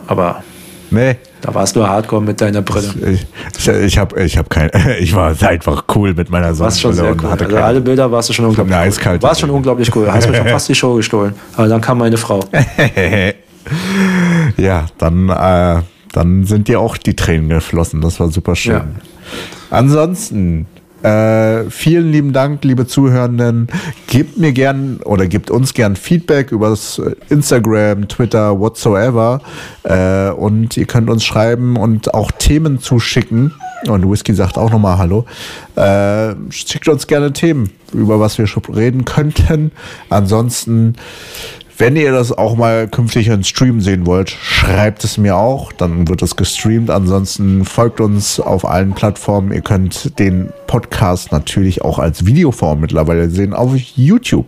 Aber nee. da war es nur Hardcore mit deiner Brille. Ich, ich habe ich hab kein, ich war einfach cool mit meiner Sonnenbrille. Warst schon cool. Also alle Bilder warst du schon unglaublich cool. Eiskalt warst schon unglaublich cool. Hast mir schon fast die Show gestohlen. Aber dann kam meine Frau. ja, dann, äh, dann sind dir auch die Tränen geflossen. Das war super schön. Ja. Ansonsten, äh, vielen lieben Dank, liebe Zuhörenden. Gebt mir gern oder gebt uns gern Feedback über das Instagram, Twitter, whatsoever. Äh, und ihr könnt uns schreiben und auch Themen zuschicken. Und Whisky sagt auch nochmal Hallo. Äh, schickt uns gerne Themen, über was wir schon reden könnten. Ansonsten wenn ihr das auch mal künftig in Stream sehen wollt, schreibt es mir auch. Dann wird es gestreamt. Ansonsten folgt uns auf allen Plattformen. Ihr könnt den Podcast natürlich auch als Videoform mittlerweile sehen auf YouTube.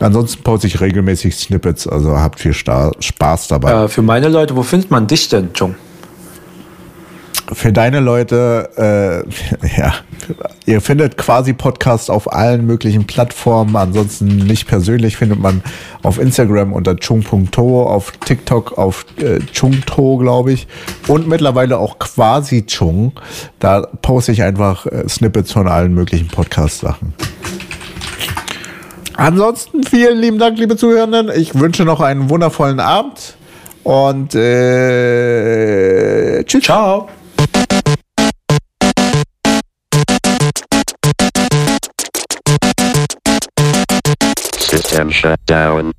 Ansonsten poste ich regelmäßig Snippets, also habt viel Spaß dabei. Äh, für meine Leute, wo findet man dich denn, Jung? Für deine Leute, äh, ja, ihr findet quasi Podcast auf allen möglichen Plattformen. Ansonsten nicht persönlich findet man auf Instagram unter chung.to, auf TikTok auf äh, chungto, glaube ich. Und mittlerweile auch quasi chung. Da poste ich einfach äh, Snippets von allen möglichen Podcast-Sachen. Ansonsten vielen lieben Dank, liebe Zuhörenden. Ich wünsche noch einen wundervollen Abend und äh, tschüss. Ciao. System shut down.